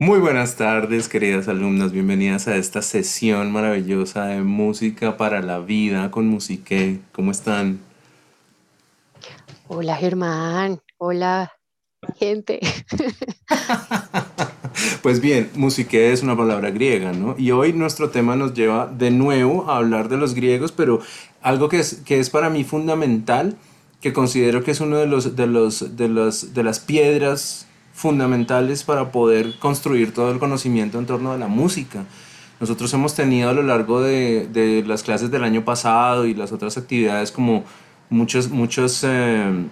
Muy buenas tardes, queridas alumnas. Bienvenidas a esta sesión maravillosa de música para la vida con Musique. ¿Cómo están? Hola Germán, hola gente. Pues bien, Musique es una palabra griega, ¿no? Y hoy nuestro tema nos lleva de nuevo a hablar de los griegos, pero algo que es, que es para mí fundamental, que considero que es uno de los, de los, de los, de las piedras fundamentales para poder construir todo el conocimiento en torno a la música. Nosotros hemos tenido a lo largo de, de las clases del año pasado y las otras actividades como muchos, muchos, eh,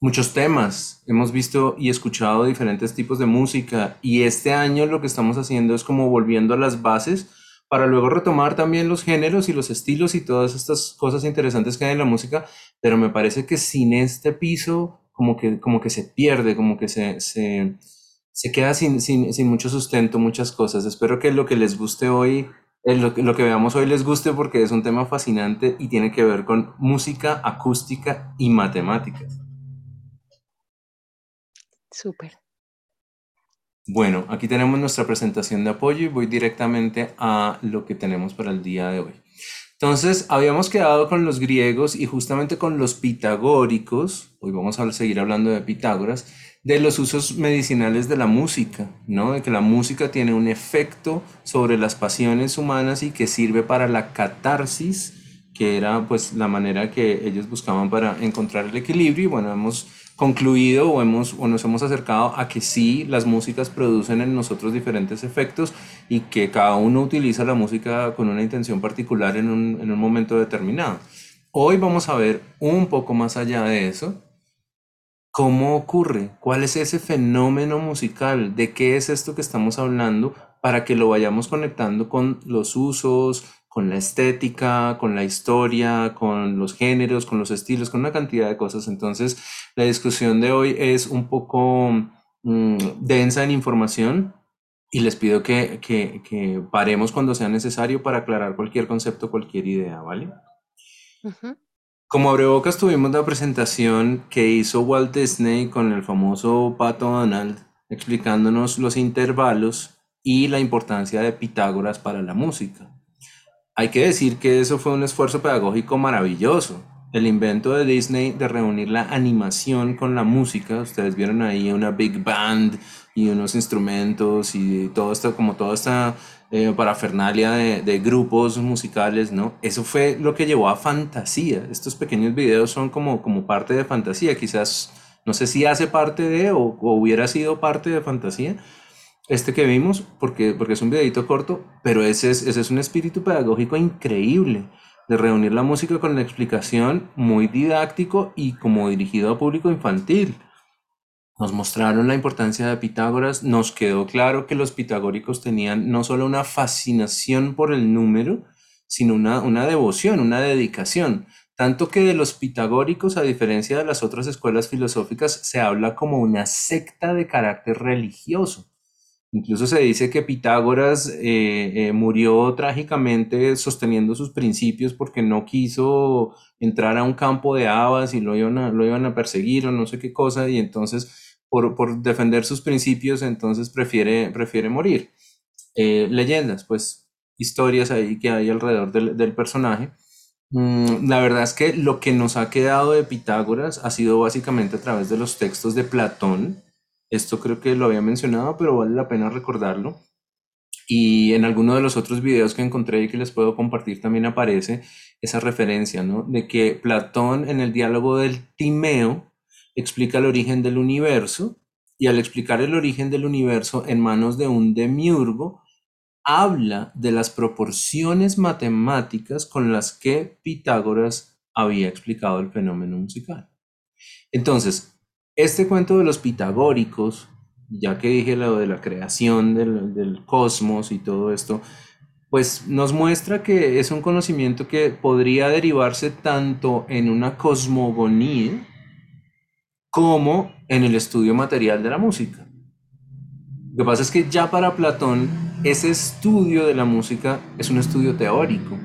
muchos temas. Hemos visto y escuchado diferentes tipos de música y este año lo que estamos haciendo es como volviendo a las bases para luego retomar también los géneros y los estilos y todas estas cosas interesantes que hay en la música, pero me parece que sin este piso como que, como que se pierde, como que se, se, se queda sin, sin, sin mucho sustento, muchas cosas. Espero que lo que les guste hoy, eh, lo, que- lo que veamos hoy les guste porque es un tema fascinante y tiene que ver con música, acústica y matemáticas. Súper. Bueno, aquí tenemos nuestra presentación de apoyo y voy directamente a lo que tenemos para el día de hoy. Entonces, habíamos quedado con los griegos y justamente con los pitagóricos, hoy vamos a seguir hablando de Pitágoras, de los usos medicinales de la música, ¿no? De que la música tiene un efecto sobre las pasiones humanas y que sirve para la catarsis que era pues la manera que ellos buscaban para encontrar el equilibrio y bueno, hemos concluido o, hemos, o nos hemos acercado a que sí, las músicas producen en nosotros diferentes efectos y que cada uno utiliza la música con una intención particular en un, en un momento determinado. Hoy vamos a ver un poco más allá de eso, ¿Cómo ocurre? ¿Cuál es ese fenómeno musical? ¿De qué es esto que estamos hablando? Para que lo vayamos conectando con los usos, con la estética, con la historia, con los géneros, con los estilos, con una cantidad de cosas. Entonces, la discusión de hoy es un poco mm, densa en información y les pido que, que, que paremos cuando sea necesario para aclarar cualquier concepto, cualquier idea, ¿vale? Ujú. Como abrebocas tuvimos la presentación que hizo Walt Disney con el famoso Pato Donald explicándonos los intervalos y la importancia de Pitágoras para la música. Hay que decir que eso fue un esfuerzo pedagógico maravilloso. El invento de Disney de reunir la animación con la música, ustedes vieron ahí una big band y unos instrumentos y todo esto, como toda esta eh, parafernalia de, grupos musicales, ¿no? Eso fue lo que llevó a fantasía. Estos pequeños videos son como, como parte de fantasía, quizás, no sé si hace parte de o, o hubiera sido parte de fantasía, este que vimos, porque, porque es un videito corto, pero ese es, ese es un espíritu pedagógico increíble, de reunir la música con la explicación, muy didáctico y como dirigido a público infantil. Nos mostraron la importancia de Pitágoras, nos quedó claro que los pitagóricos tenían no solo una fascinación por el número, sino una, una devoción, una dedicación. Tanto que de los pitagóricos, a diferencia de las otras escuelas filosóficas, se habla como una secta de carácter religioso. Incluso se dice que Pitágoras eh, eh, murió trágicamente sosteniendo sus principios porque no quiso entrar a un campo de habas y lo iban a, lo iban a perseguir o no sé qué cosa, y entonces por, por defender sus principios, entonces prefiere, prefiere morir. Eh, leyendas, pues historias ahí que hay alrededor del, del personaje. Mm, la verdad es que lo que nos ha quedado de Pitágoras ha sido básicamente a través de los textos de Platón. Esto creo que lo había mencionado, pero vale la pena recordarlo. Y en alguno de los otros videos que encontré y que les puedo compartir también aparece esa referencia, ¿no? De que Platón en el diálogo del Timeo explica el origen del universo y al explicar el origen del universo en manos de un demiurgo, habla de las proporciones matemáticas con las que Pitágoras había explicado el fenómeno musical. Entonces, este cuento de los pitagóricos, ya que dije lo de la creación del, del cosmos y todo esto, pues nos muestra que es un conocimiento que podría derivarse tanto en una cosmogonía como en el estudio material de la música. Lo que pasa es que ya para Platón ese estudio de la música es un estudio teórico.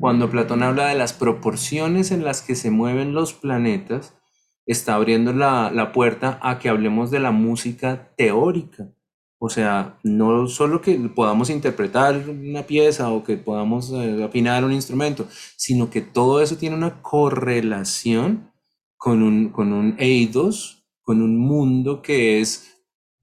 Cuando Platón habla de las proporciones en las que se mueven los planetas, está abriendo la, la puerta a que hablemos de la música teórica, O sea, no solo que podamos interpretar una pieza o que podamos eh, afinar un instrumento, sino que todo eso tiene una correlación con un, con un eidos, con un mundo que es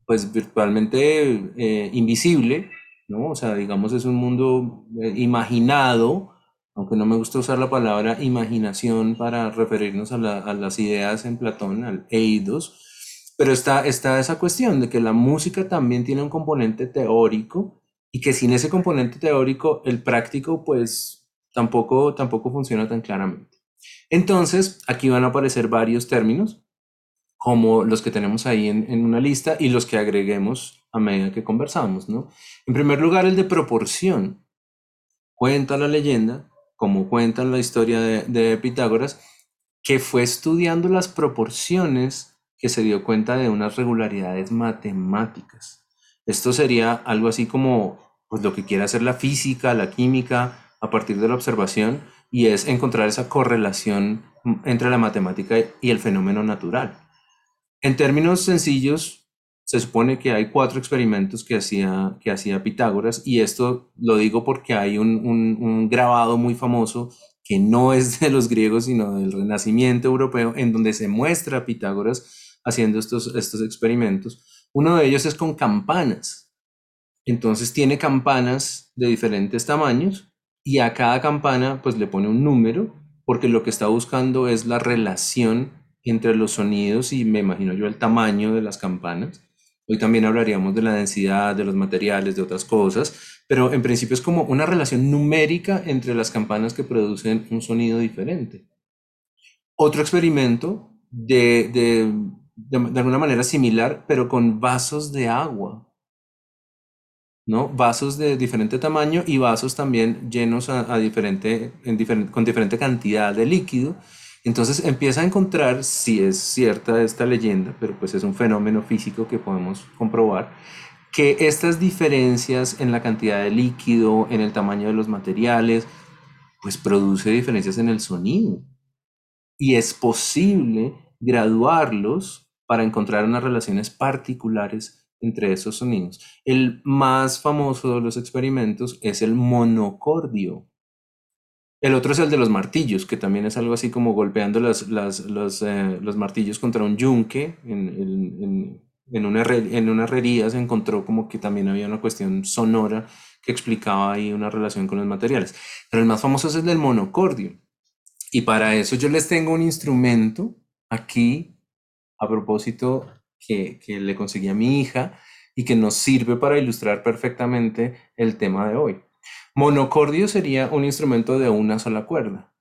pues virtualmente eh, invisible, ¿no? O sea, digamos es un mundo eh, imaginado, aunque no me gusta usar la palabra imaginación para referirnos a, a las ideas en Platón, al eidos, pero está, está esa cuestión de que la música también tiene un componente teórico y que sin ese componente teórico el práctico pues tampoco, tampoco funciona tan claramente. Entonces, aquí van a aparecer varios términos, como los que tenemos ahí en, en, una lista y los que agreguemos a medida que conversamos, ¿no? En primer lugar, el de proporción. Cuenta la leyenda, como cuenta la historia de, de Pitágoras, que fue estudiando las proporciones que se dio cuenta de unas regularidades matemáticas. Esto sería algo así como pues, lo que quiere hacer la física, la química, a partir de la observación, y es encontrar esa correlación entre la matemática y el fenómeno natural. En términos sencillos, se supone que hay cuatro experimentos que hacía, que hacía Pitágoras, y esto lo digo porque hay un, un, grabado muy famoso que no es de los griegos, sino del Renacimiento europeo, en donde se muestra a Pitágoras haciendo estos, estos experimentos. Uno de ellos es con campanas. Entonces tiene campanas de diferentes tamaños y a cada campana pues le pone un número porque lo que está buscando es la relación entre los sonidos y me imagino yo el tamaño de las campanas. Hoy también hablaríamos de la densidad, de los materiales, de otras cosas, pero en principio es como una relación numérica entre las campanas que producen un sonido diferente. Otro experimento de, de de, alguna manera similar, pero con vasos de agua. ¿no? Vasos de diferente tamaño y vasos también llenos a, diferente, en con diferente cantidad de líquido. Entonces empieza a encontrar, si es cierta esta leyenda, pero pues es un fenómeno físico que podemos comprobar, que estas diferencias en la cantidad de líquido, en el tamaño de los materiales, pues produce diferencias en el sonido. Y es posible graduarlos para encontrar unas relaciones particulares entre esos sonidos. El más famoso de los experimentos es el monocordio. El otro es el de los martillos, que también es algo así como golpeando las, las, los, eh, los, martillos contra un yunque. En, en, en, una en una herrería se encontró como que también había una cuestión sonora que explicaba ahí una relación con los materiales. Pero el más famoso es el del monocordio. Y para eso yo les tengo un instrumento aquí a propósito que, que le conseguí a mi hija y que nos sirve para ilustrar perfectamente el tema de hoy. Monocordio sería un instrumento de una sola cuerda.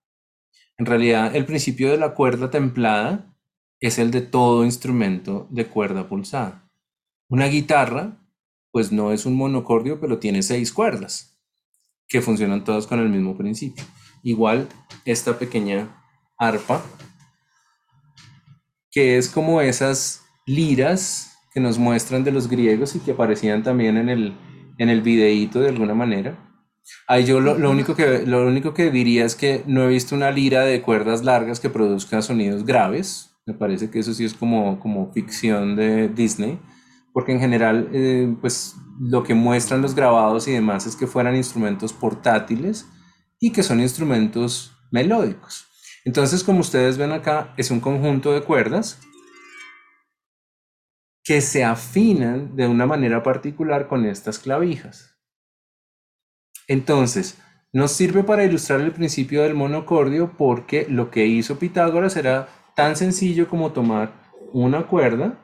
En realidad, el principio de la cuerda templada es el de todo instrumento de cuerda pulsada. Una guitarra, pues no es un monocordio, pero tiene seis cuerdas, que funcionan todas con el mismo principio. Igual esta pequeña arpa que es como esas liras que nos muestran de los griegos y que aparecían también en el, en el videíto de alguna manera. Ahí yo lo, lo, único que, lo único que diría es que no he visto una lira de cuerdas largas que produzca sonidos graves. Me parece que eso sí es como, como ficción de Disney, porque en general, eh, pues lo que muestran los grabados y demás es que fueran instrumentos portátiles y que son instrumentos melódicos. Entonces, como ustedes ven acá, es un conjunto de cuerdas que se afinan de una manera particular con estas clavijas. Entonces, nos sirve para ilustrar el principio del monocordio porque lo que hizo Pitágoras era tan sencillo como tomar una cuerda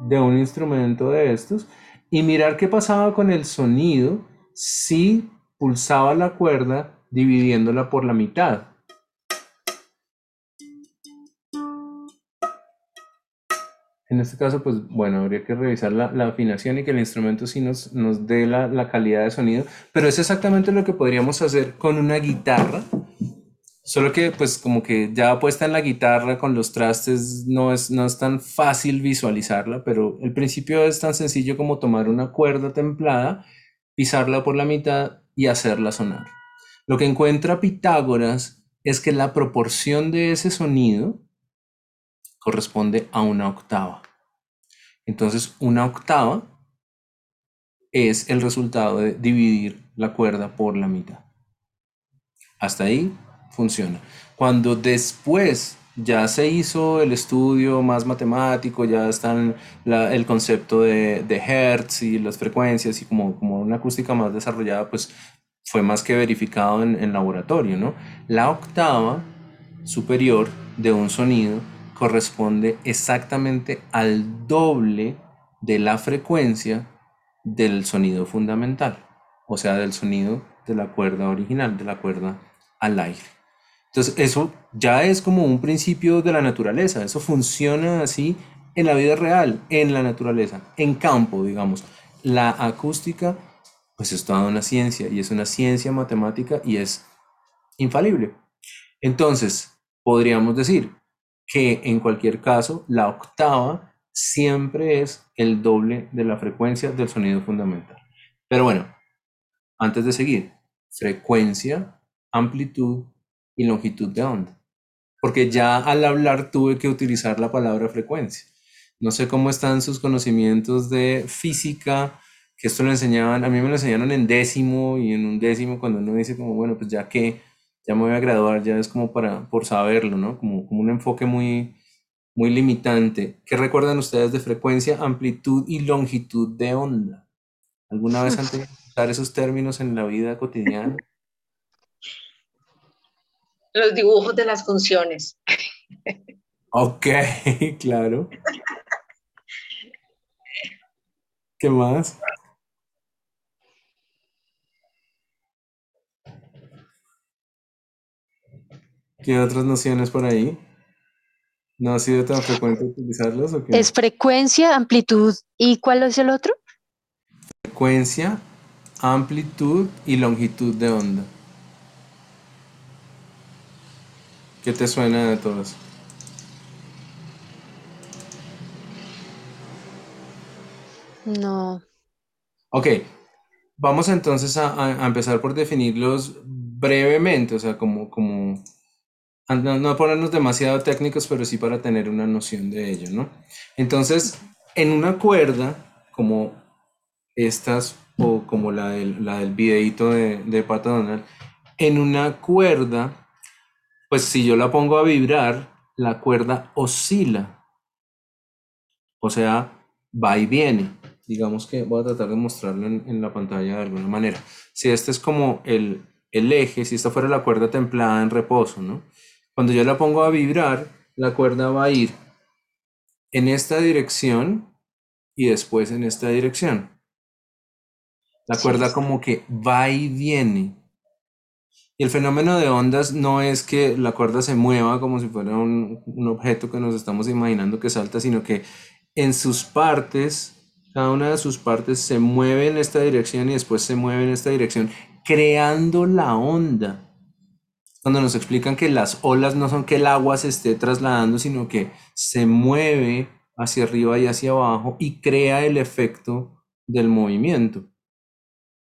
de un instrumento de estos y mirar qué pasaba con el sonido si pulsaba la cuerda dividiéndola por la mitad. En este caso, pues bueno, habría que revisar la, afinación y que el instrumento sí nos, dé la, la, calidad de sonido, pero es exactamente lo que podríamos hacer con una guitarra, solo que pues como que ya puesta en la guitarra con los trastes no es, no es tan fácil visualizarla, pero el principio es tan sencillo como tomar una cuerda templada, pisarla por la mitad y hacerla sonar. Lo que encuentra Pitágoras es que la proporción de ese sonido corresponde a una octava. Entonces, una octava es el resultado de dividir la cuerda por la mitad. Hasta ahí funciona. Cuando después ya se hizo el estudio más matemático, ya están el concepto de, Hertz y las frecuencias y como, una acústica más desarrollada, pues fue más que verificado en, en laboratorio, ¿no? La octava superior de un sonido corresponde exactamente al doble de la frecuencia del sonido fundamental, o sea, del sonido de la cuerda original, de la cuerda al aire. Entonces, eso ya es como un principio de la naturaleza, eso funciona así en la vida real, en la naturaleza, en campo, digamos. La acústica, pues es toda una ciencia y es una ciencia matemática y es infalible. Entonces, podríamos decir que en cualquier caso, la octava siempre es el doble de la frecuencia del sonido fundamental. Pero bueno, antes de seguir, frecuencia, amplitud y longitud de onda. Porque ya al hablar tuve que utilizar la palabra frecuencia. No sé cómo están sus conocimientos de física, que esto lo enseñaban, a mí me lo enseñaron en décimo y en un décimo cuando uno dice como, bueno, pues ya que ya me voy a graduar, ya es como para, por saberlo, ¿no? Como, como un enfoque muy, muy limitante. ¿Qué recuerdan ustedes de frecuencia, amplitud y longitud de onda? ¿Alguna vez han tenido que usar esos términos en la vida cotidiana? los dibujos de las funciones. Ok, claro. ¿Qué más? ¿Qué otras nociones por ahí? ¿No ha sido tan frecuente utilizarlos? ¿o Es frecuencia, amplitud y ¿cuál es el otro? Frecuencia, amplitud y longitud de onda. ¿Qué te suena de todo eso? No. Ok, vamos entonces a, empezar por definirlos brevemente, o sea, como, como no, no, ponernos demasiado técnicos, pero sí para tener una noción de ello, ¿no? Entonces, en una cuerda, como estas, o como la del, la del videito de, de Pato Donald, en una cuerda pues si yo la pongo a vibrar, la cuerda oscila. O sea, va y viene. Digamos que voy a tratar de mostrarlo en, la pantalla de alguna manera. Si este es como el, el eje, si esta fuera la cuerda templada en reposo, ¿no? Cuando yo la pongo a vibrar, la cuerda va a ir en esta dirección y después en esta dirección. La cuerda como que va y viene. Y el fenómeno de ondas no es que la cuerda se mueva como si fuera un, objeto que nos estamos imaginando que salta, sino que en sus partes, cada una de sus partes se mueve en esta dirección y después se mueve en esta dirección, creando la onda. Cuando nos explican que las olas no son que el agua se esté trasladando, sino que se mueve hacia arriba y hacia abajo y crea el efecto del movimiento.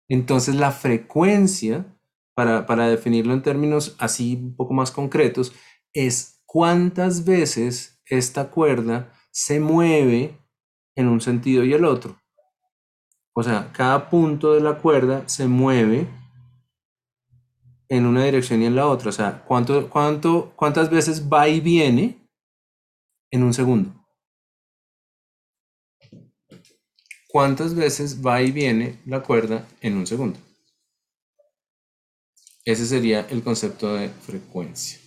Entonces la frecuencia para, definirlo en términos así un poco más concretos, es cuántas veces esta cuerda se mueve en un sentido y el otro. O sea, cada punto de la cuerda se mueve en una dirección y en la otra. O sea, ¿cuánto, cuánto, ¿cuántas veces va y viene en un segundo? ¿Cuántas veces va y viene la cuerda en un segundo? Ese sería el concepto de frecuencia.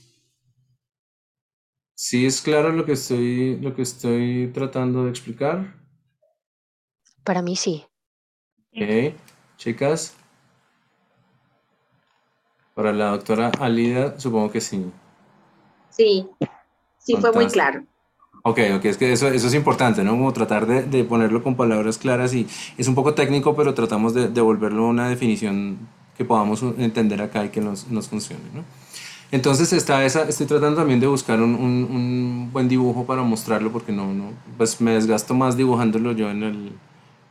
¿Sí es claro lo que estoy, lo que estoy tratando de explicar? Para mí sí. Ok, chicas. Para la doctora Alida, supongo que sí. Sí, sí fue muy claro. Ok, ok, es que eso, eso es importante, ¿no? Como tratar de, de, ponerlo con palabras claras y es un poco técnico, pero tratamos de devolverlo a una definición que podamos entender acá y que nos, nos funcione. ¿no? Entonces está esa, estoy tratando también de buscar un, un, buen dibujo para mostrarlo porque no, no, pues me desgasto más dibujándolo yo en, el,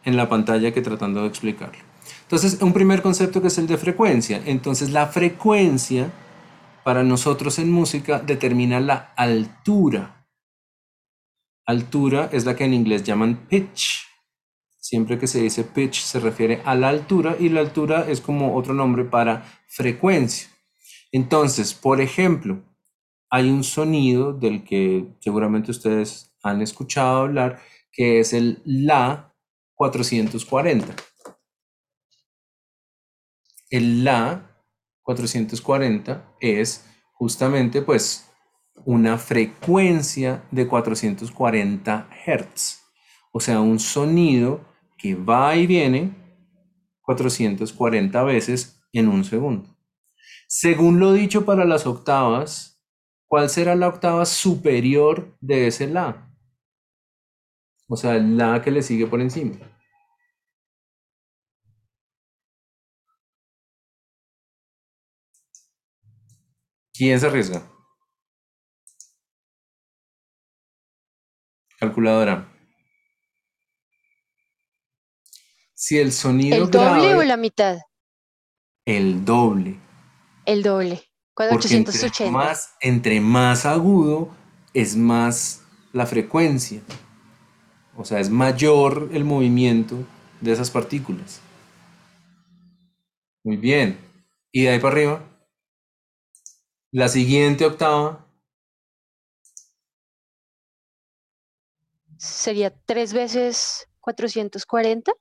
en la pantalla que tratando de explicarlo. Entonces, un primer concepto que es el de frecuencia. Entonces, la frecuencia para nosotros en música determina la altura. Altura es la que en inglés llaman pitch. Siempre que se dice pitch se refiere a la altura y la altura es como otro nombre para frecuencia. Entonces, por ejemplo, hay un sonido del que seguramente ustedes han escuchado hablar, que es el La 440. El La 440 es justamente pues una frecuencia de 440 Hz, o sea, un sonido que va y viene 440 veces en un segundo. Según lo dicho para las octavas, ¿cuál será la octava superior de ese La? O sea, el La que le sigue por encima. ¿Quién se arriesga? Calculadora. Si el sonido ¿El doble grave, o la mitad? el doble. El doble. Porque entre 480. más, entre más agudo es más la frecuencia. O sea, es mayor el movimiento de esas partículas. Muy bien. Y de ahí para arriba. La siguiente octava. ¿Sería tres veces 440?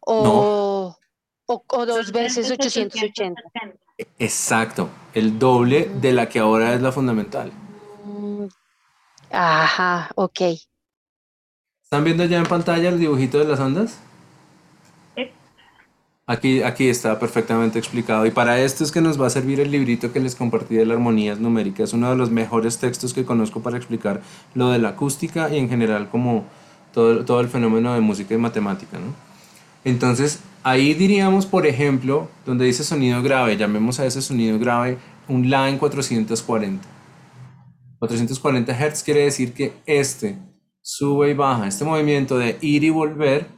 ¿O, o, o dos veces 880? Exacto. El doble de la que ahora es la fundamental. Mm, Ajá, ok. ¿Están viendo ya en pantalla el dibujito de las ondas? Aquí, aquí está perfectamente explicado. Y para esto es que nos va a servir el librito que les compartí de la armonías numéricas. Es uno de los mejores textos que conozco para explicar lo de la acústica y en general como todo, todo el fenómeno de música y matemática, ¿no? Entonces, ahí diríamos, por ejemplo, donde dice sonido grave, llamemos a ese sonido grave un La en 440. 440 Hz quiere decir que este sube y baja, este movimiento de ir y volver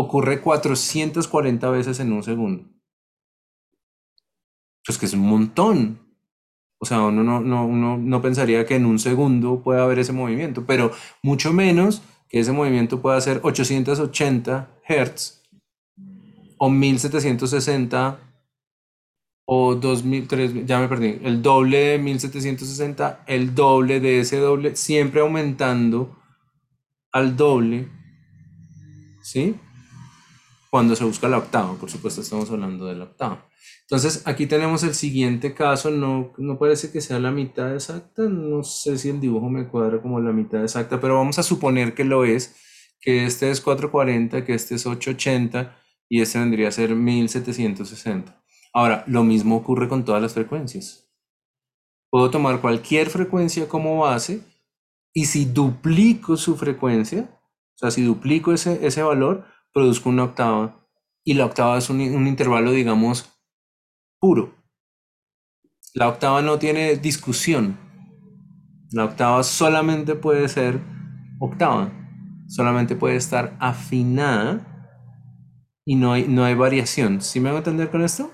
ocurre 440 veces en un segundo. Pues que es un montón. O sea, uno no, no, no pensaría que en un segundo pueda haber ese movimiento, pero mucho menos que ese movimiento pueda ser 880 Hz o 1760 o 2000, 3000, ya me perdí, el doble de 1760, el doble de ese doble, siempre aumentando al doble, ¿sí? Cuando se busca la octava, por supuesto estamos hablando de la octava. Entonces aquí tenemos el siguiente caso, no, no parece que sea la mitad exacta, no sé si el dibujo me cuadra como la mitad exacta, pero vamos a suponer que lo es, que este es 440, que este es 880 y este vendría a ser 1760. Ahora, lo mismo ocurre con todas las frecuencias. Puedo tomar cualquier frecuencia como base y si duplico su frecuencia, o sea, si duplico ese, ese valor, produzco una octava y la octava es un, un intervalo, digamos, puro. La octava no tiene discusión. La octava solamente puede ser octava. Solamente puede estar afinada y no hay, no hay variación. ¿Sí me hago entender con esto?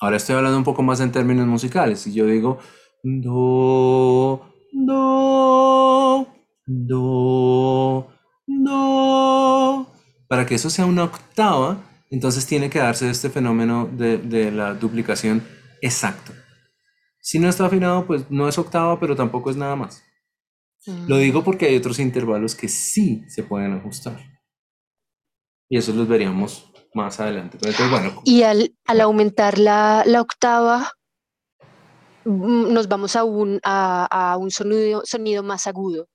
Ahora estoy hablando un poco más en términos musicales. Si yo digo do, do, do, do, para que eso sea una octava, entonces tiene que darse este fenómeno de, de la duplicación exacto. Si no está afinado, pues no es octava, pero tampoco es nada más. Lo digo porque hay otros intervalos que sí se pueden ajustar. Y eso los veríamos más adelante. Pero entonces, bueno, Y al, al aumentar la, la octava, mm, nos vamos a un, a, a un sonido, sonido más agudo.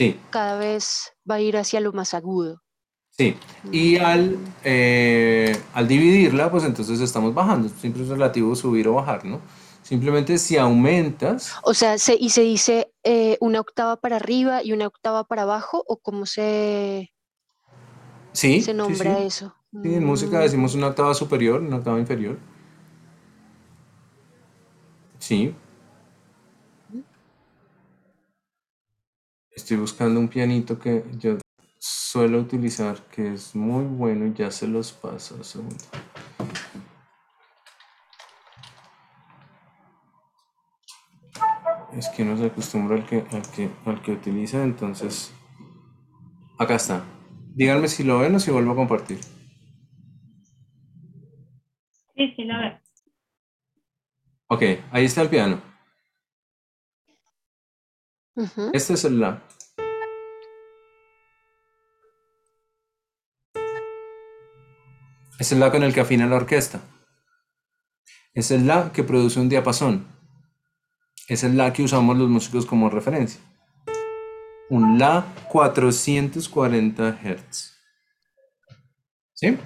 Sí, Cada vez va a ir hacia lo más agudo. sí. Y al, eh, al dividirla, pues entonces estamos bajando. Siempre es relativo subir o bajar, ¿no? Simplemente si aumentas, O sea, se, y se dice eh, una octava para arriba y una octava para abajo, o cómo se, sí, se nombra sí. eso. Sí, en música Mm, decimos una octava superior, una octava inferior. Sí. Estoy buscando un pianito que yo suelo utilizar, que es muy bueno y ya se los paso. un segundo. Es que no se acostumbra al que, al que, al que utiliza, entonces... Acá está. Díganme si lo ven o si vuelvo a compartir. Sí, sí, lo veo. Ok, ahí está el piano. Este es el La. Es el La con el que afina la orquesta. Es el La que produce un diapasón. Es el La que usamos los músicos como referencia. Un La 440 Hz. ¿Sí?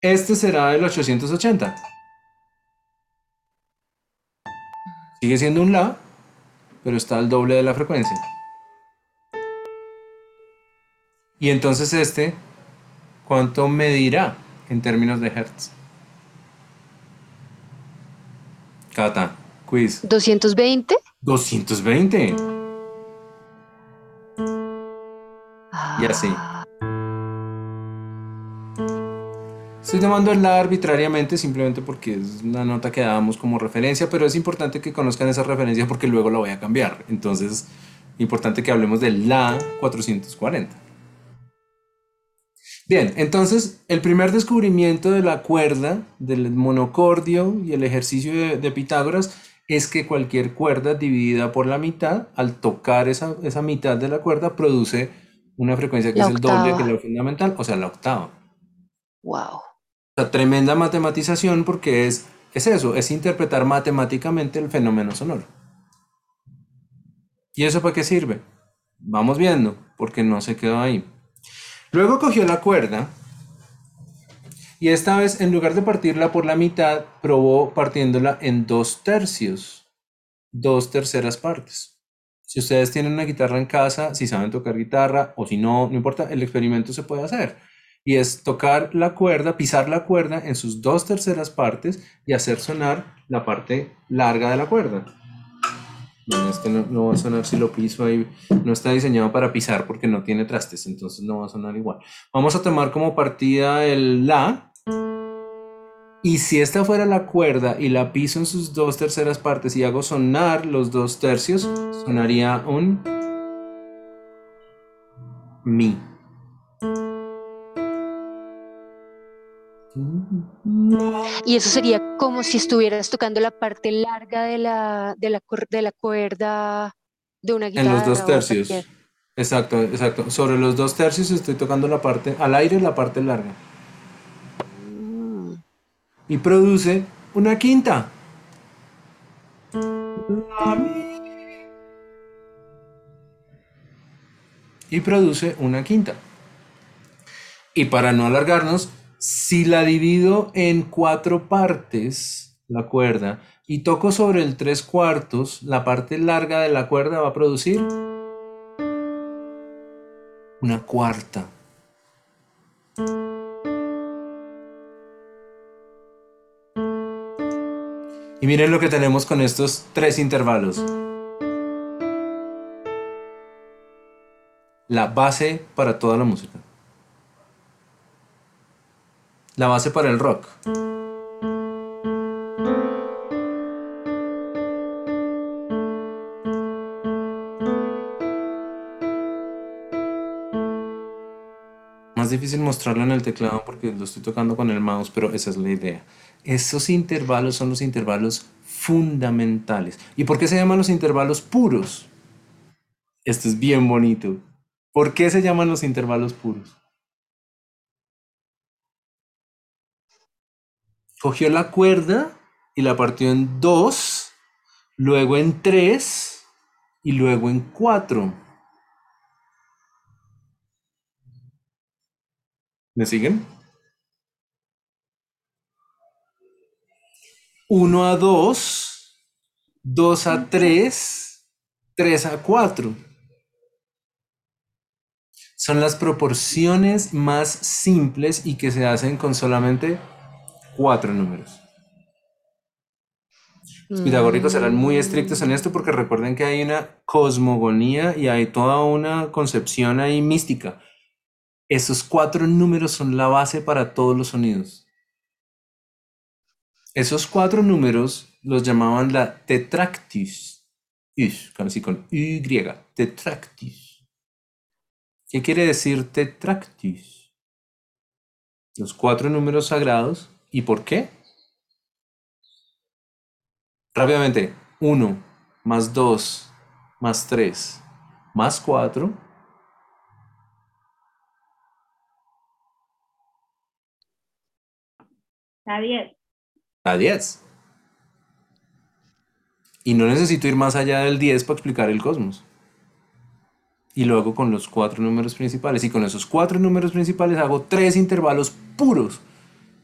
Este será el 880. Sigue siendo un La, pero está al doble de la frecuencia. Y entonces este, ¿cuánto medirá en términos de hertz? Cata, quiz. 220. 220. Y así. Estoy tomando el La arbitrariamente simplemente porque es una nota que dábamos como referencia, pero es importante que conozcan esa referencia porque luego la voy a cambiar. Entonces, importante que hablemos del La 440. Bien, entonces el primer descubrimiento de la cuerda, del monocordio y el ejercicio de, de Pitágoras es que cualquier cuerda dividida por la mitad, al tocar esa, esa mitad de la cuerda, produce una frecuencia que La es el doble que octava. lo fundamental, o sea, la octava. wow. Sea, tremenda matematización porque es, es eso, es interpretar matemáticamente el fenómeno sonoro. ¿Y eso para qué sirve? Vamos viendo, porque no se quedó ahí. Luego cogió la cuerda y esta vez en lugar de partirla por la mitad, probó partiéndola en dos tercios, dos terceras partes. Si ustedes tienen una guitarra en casa, si saben tocar guitarra o si no, no importa, el experimento se puede hacer. Y es tocar la cuerda, pisar la cuerda en sus dos terceras partes y hacer sonar la parte larga de la cuerda. Bueno, este no, no va a sonar si lo piso ahí. No está diseñado para pisar porque no tiene trastes, entonces no va a sonar igual. Vamos a tomar como partida el La. Y si esta fuera la cuerda y la piso en sus dos terceras partes y hago sonar los dos tercios, sonaría un Mi. Y eso sería como si estuvieras tocando la parte larga de la, de la, de la cuerda de una En guitarra. los dos tercios. Exacto, exacto. Sobre los dos tercios estoy tocando la parte, al aire la parte larga. Mm. Y produce una quinta. Y produce una quinta. Y para no alargarnos, si la divido en cuatro partes, la cuerda, y toco sobre el tres cuartos, la parte larga de la cuerda va a producir una cuarta. Y miren lo que tenemos con estos tres intervalos. La base para toda la música. La base para el rock. Más difícil mostrarlo en el teclado porque lo estoy tocando con el mouse, pero esa es la idea. Esos intervalos son los intervalos fundamentales. ¿Y por qué se llaman los intervalos puros? Esto es bien bonito. ¿Por qué se llaman los intervalos puros? Cogió la cuerda y la partió en dos, luego en tres y luego en cuatro. ¿Me siguen? 1 a 2, 2 a 3, 3 a 4. Son las proporciones más simples y que se hacen con solamente cuatro números. Los pitagóricos serán muy estrictos en esto porque recuerden que hay una cosmogonía y hay toda una concepción ahí mística. Esos cuatro números son la base para todos los sonidos. Esos cuatro números los llamaban la tetractis. Así con Y, tetractis. ¿Qué quiere decir tetractis? Los cuatro números sagrados. ¿Y por qué? Rápidamente. 1 más 2 más 3 más 4. A 10. A 10. Y no necesito ir más allá del 10 para explicar el cosmos. Y luego con los cuatro números principales. Y con esos cuatro números principales hago tres intervalos puros,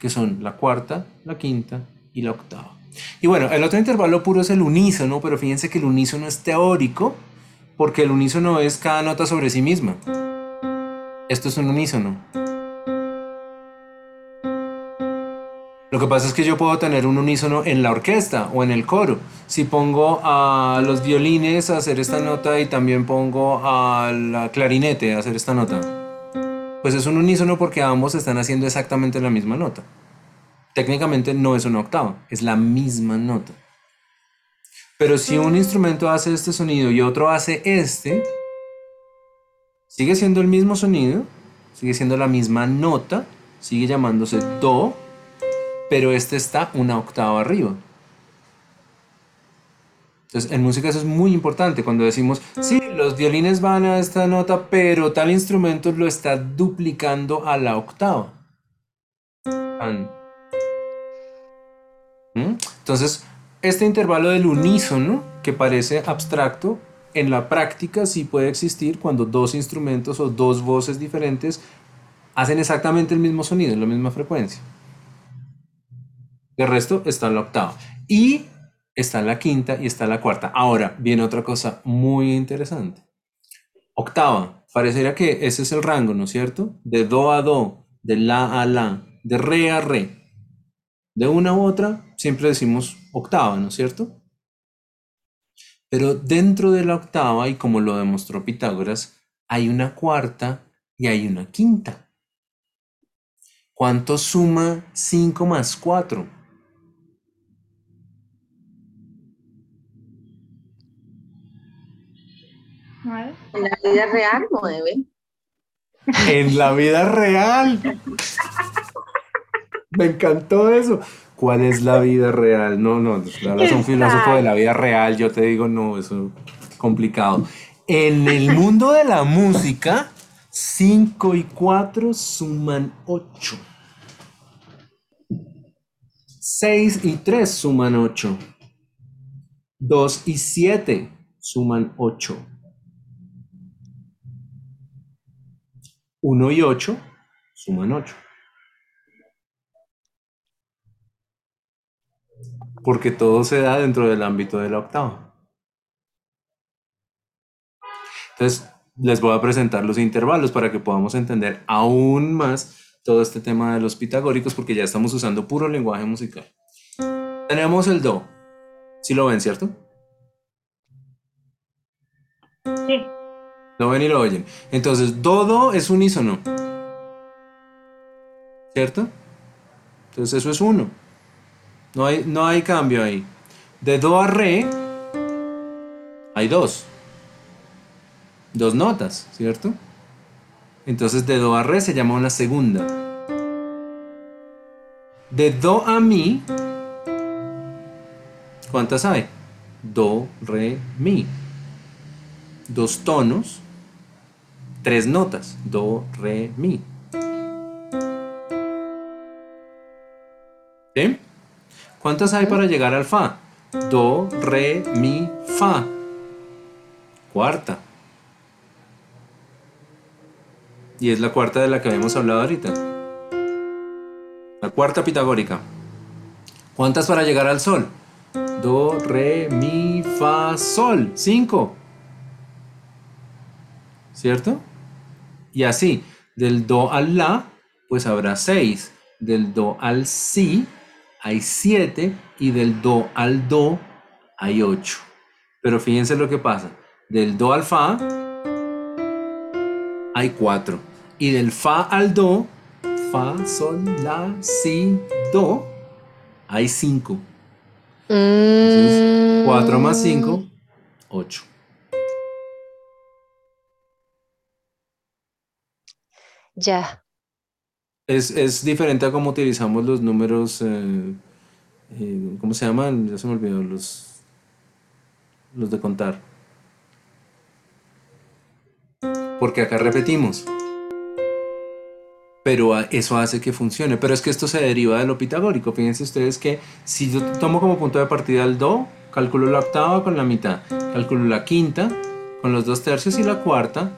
que son la cuarta, la quinta y la octava. Y bueno, el otro intervalo puro es el unísono, pero fíjense que el unísono es teórico, porque el unísono es cada nota sobre sí misma. Esto es un unísono. Lo que pasa es que yo puedo tener un unísono en la orquesta o en el coro. Si pongo a los violines a hacer esta nota y también pongo al clarinete a hacer esta nota, pues es un unísono porque ambos están haciendo exactamente la misma nota. Técnicamente no es una octava, es la misma nota. Pero si un instrumento hace este sonido y otro hace este, sigue siendo el mismo sonido, sigue siendo la misma nota, sigue llamándose do, pero este está una octava arriba. Entonces, en música eso es muy importante cuando decimos, sí, los violines van a esta nota, pero tal instrumento lo está duplicando a la octava. ¿Mm? Entonces, este intervalo del unísono, que parece abstracto, en la práctica sí puede existir cuando dos instrumentos o dos voces diferentes hacen exactamente el mismo sonido, la misma frecuencia. El resto está en la octava. Y está la quinta y está la cuarta. Ahora viene otra cosa muy interesante. Octava. Parecería que ese es el rango, ¿no es cierto? De do a do, de la a la, de re a re. De una u otra, siempre decimos octava, ¿no es cierto? Pero dentro de la octava, y como lo demostró Pitágoras, hay una cuarta y hay una quinta. ¿Cuánto suma 5 más 4? En la vida real, nueve. En la vida real. Me encantó eso. ¿Cuál es la vida real? No, no, hablas un filósofo de la vida real, yo te digo, no, eso es complicado. En el mundo de la música, 5 y 4 suman 8. 6 y 3 suman 8. 2 y 7 suman 8. 1 y 8 suman 8. Porque todo se da dentro del ámbito de la octava. Entonces, les voy a presentar los intervalos para que podamos entender aún más todo este tema de los pitagóricos, porque ya estamos usando puro lenguaje musical. Tenemos el do. Si lo ven, ¿cierto? Lo ven y lo oyen. Entonces, do, do es unísono. ¿Cierto? Entonces, eso es uno. No hay, no hay cambio ahí. De do a re hay dos. Dos notas, ¿cierto? Entonces, de do a re se llama una segunda. De do a mi, ¿cuántas hay? Do, re, mi. Dos tonos tres notas, do, re, mi. ¿Sí? ¿Cuántas hay para llegar al fa? Do, re, mi, fa. Cuarta. Y es la cuarta de la que habíamos hablado ahorita. La cuarta pitagórica. ¿Cuántas para llegar al sol? Do, re, mi, fa, sol. Cinco. ¿Cierto? Y así, del do al la, pues habrá 6. Del do al si hay 7 y del do al do hay 8. Pero fíjense lo que pasa. Del do al fa hay 4. Y del fa al do, fa, sol, la, si, do, hay 5. 4 más 5, 8. Ya. Es, es diferente a cómo utilizamos los números, eh, eh, ¿cómo se llaman? Ya se me olvidó, los, los de contar. Porque acá repetimos. Pero eso hace que funcione. Pero es que esto se deriva de lo pitagórico. Fíjense ustedes que si yo tomo como punto de partida el do, calculo la octava con la mitad, calculo la quinta con los dos tercios y la cuarta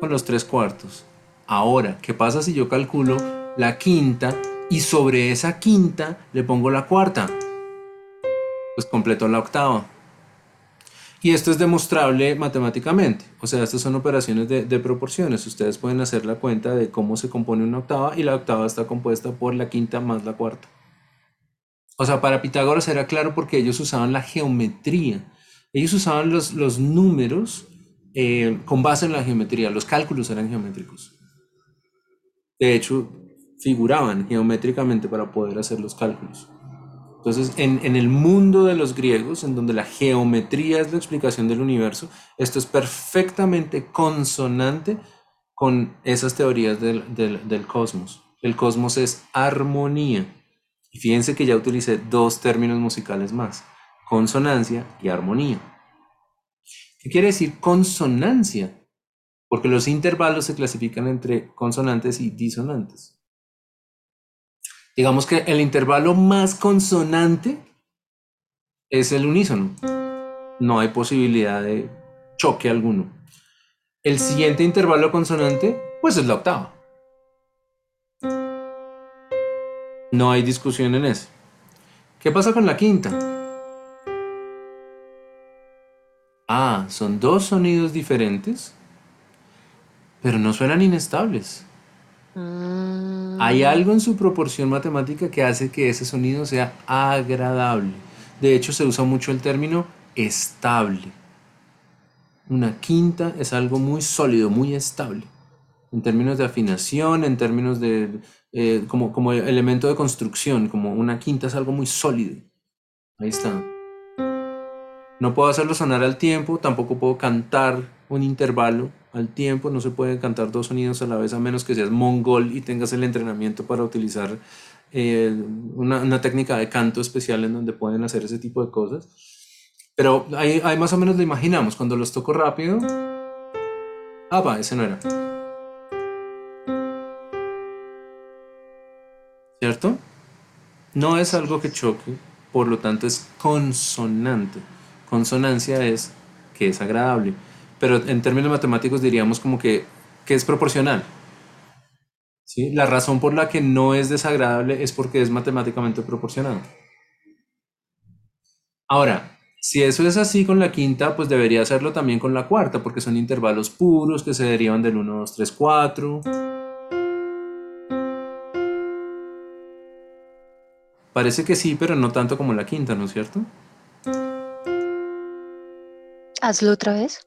con los tres cuartos. Ahora, ¿qué pasa si yo calculo la quinta y sobre esa quinta le pongo la cuarta? Pues completo la octava. Y esto es demostrable matemáticamente. O sea, estas son operaciones de, proporciones. Ustedes pueden hacer la cuenta de cómo se compone una octava y la octava está compuesta por la quinta más la cuarta. O sea, para Pitágoras era claro porque ellos usaban la geometría. Ellos usaban los, los números eh, con base en la geometría. Los cálculos eran geométricos. De hecho, figuraban geométricamente para poder hacer los cálculos. Entonces, en, el mundo de los griegos, en donde la geometría es la explicación del universo, esto es perfectamente consonante con esas teorías del, del- del cosmos. El cosmos es armonía. Y fíjense que ya utilicé dos términos musicales más, consonancia y armonía. ¿Qué quiere decir consonancia? Porque los intervalos se clasifican entre consonantes y disonantes. Digamos que el intervalo más consonante es el unísono. No hay posibilidad de choque alguno. El siguiente intervalo consonante, pues es la octava. No hay discusión en eso. ¿Qué pasa con la quinta? Ah, son dos sonidos diferentes, pero no suenan inestables. Mm, Hay algo en su proporción matemática que hace que ese sonido sea agradable. De hecho, se usa mucho el término estable. Una quinta es algo muy sólido, muy estable. En términos de afinación, en términos de eh, como, como elemento de construcción, como una quinta es algo muy sólido. Ahí está. No puedo hacerlo sonar al tiempo, tampoco puedo cantar un intervalo al tiempo, no se pueden cantar dos sonidos a la vez a menos que seas mongol y tengas el entrenamiento para utilizar eh, una, una técnica de canto especial en donde pueden hacer ese tipo de cosas. Pero ahí, ahí más o menos lo imaginamos, cuando los toco rápido... Ah, va, ese no era. ¿Cierto? No es algo que choque, por lo tanto es consonante. Consonancia es que es agradable, pero en términos matemáticos diríamos como que, que es proporcional. La razón por la que no es desagradable es porque es matemáticamente proporcional. Ahora, si eso es así con la quinta, pues debería hacerlo también con la cuarta, porque son intervalos puros que se derivan del 1, 2, 3, 4. Parece que sí, pero no tanto como la quinta, ¿no es cierto? Hazlo otra vez.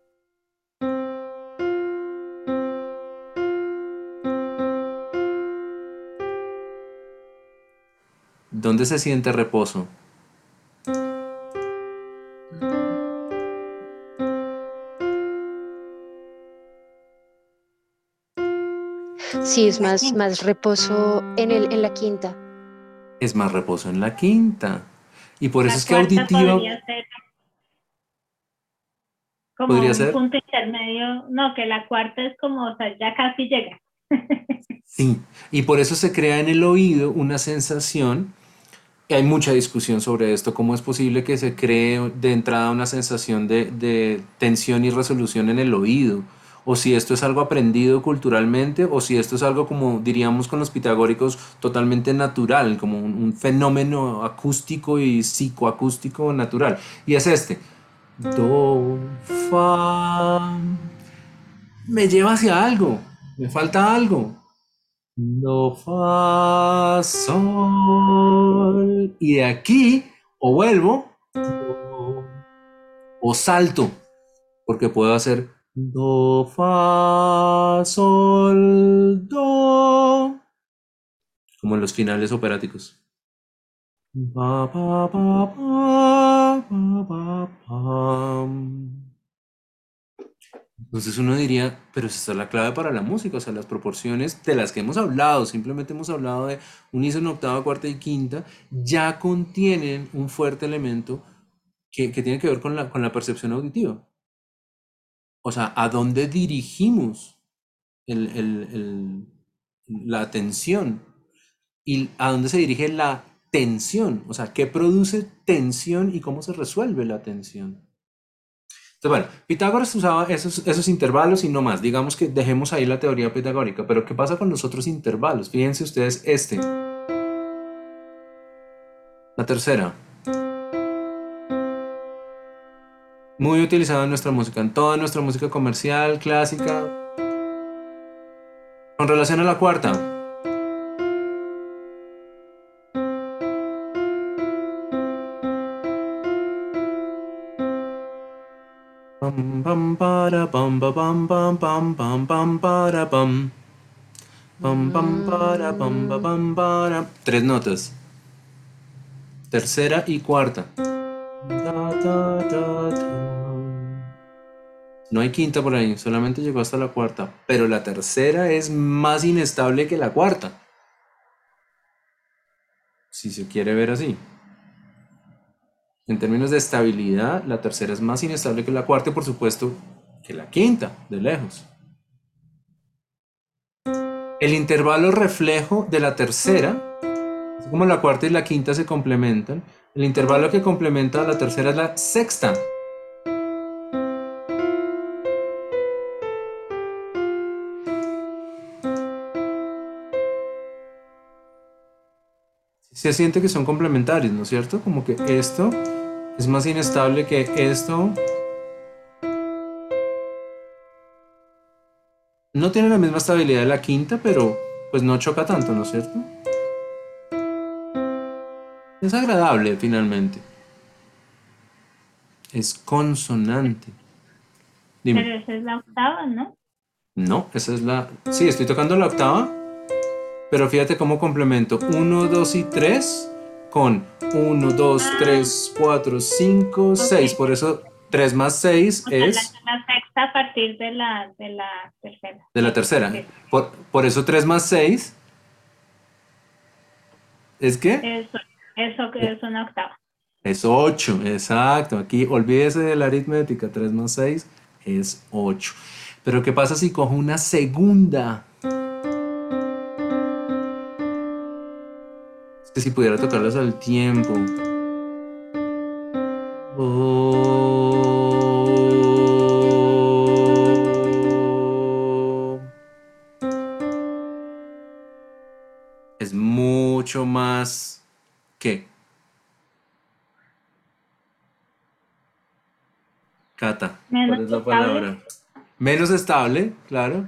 ¿Dónde se siente reposo? Sí, es más, más reposo en, el, en la quinta. Es más reposo en la quinta. Y por eso es que auditiva podría ser como ¿Podría un ser? punto intermedio. No, que la cuarta es como, o sea, ya casi llega. Sí, y por eso se crea en el oído una sensación, hay mucha discusión sobre esto, cómo es posible que se cree de entrada una sensación de, tensión y resolución en el oído, o si esto es algo aprendido culturalmente, o si esto es algo como diríamos con los pitagóricos, totalmente natural, como un, un fenómeno acústico y psicoacústico natural. Y es este. Do, fa. Me lleva hacia algo, me falta algo. Do, fa, sol. Y de aquí o vuelvo o salto, porque puedo hacer do, fa, sol, do, como en los finales operáticos. Pa, pa, pa, pa, pa, pa, pam. Entonces uno diría, pero esta es la clave para la música, o sea, las proporciones de las que hemos hablado, simplemente hemos hablado de unísono, octava, cuarta y quinta, ya contienen un fuerte elemento que, tiene que ver con la, con la percepción auditiva. O sea, ¿a dónde dirigimos la atención? ¿Y a dónde se dirige la tensión? O sea, ¿qué produce tensión y cómo se resuelve la tensión? Bueno, Pitágoras usaba esos, esos intervalos y no más. Digamos que dejemos ahí la teoría pitagórica, pero ¿qué pasa con los otros intervalos? Fíjense ustedes este. La tercera. Muy utilizado en nuestra música, en toda nuestra música comercial, clásica. Con relación a la cuarta. Para para para para. Tres notas. Tercera y cuarta. No hay quinta por ahí solamente llegó hasta la cuarta. Pero la tercera es más inestable que la cuarta. Si se quiere ver así en términos de estabilidad, la tercera es más inestable que la cuarta y por supuesto que la quinta, de lejos. El intervalo reflejo de la tercera, como la cuarta y la quinta se complementan, el intervalo que complementa a la tercera es la sexta. Se siente que son complementarios, ¿no es cierto? Como que esto es más inestable que esto. No tiene la misma estabilidad de la quinta, pero pues no choca tanto, ¿no es cierto? Es agradable finalmente. Es consonante. Dime. Pero esa es la octava, ¿no? No, esa es la... Sí, estoy tocando la octava, pero fíjate cómo complemento. Uno, dos y tres con 1, 2, 3, 4, 5, 6. Por eso 3 más 6 es... La, sexta a partir de la, de la tercera. De la tercera. Por, por, eso 3 más 6 es qué? Eso, eso que es una octava. Es 8, exacto. Aquí olvídese de la aritmética. 3 más 6 es 8. Pero ¿qué pasa si cojo una segunda? Si pudiera tocarlas al tiempo. Es mucho más que Cata, ¿cuál es la palabra? Menos estable, claro.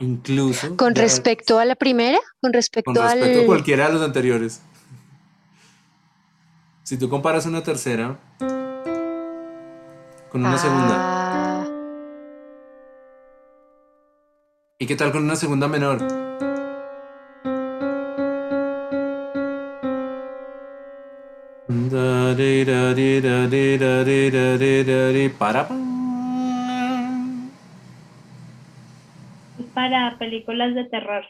Incluso. ¿Con respecto a la primera? Con respecto, con respecto a cualquiera de los anteriores. Si tú comparas una tercera con una segunda. ¿Y qué tal con una segunda menor? Para. Para películas de terror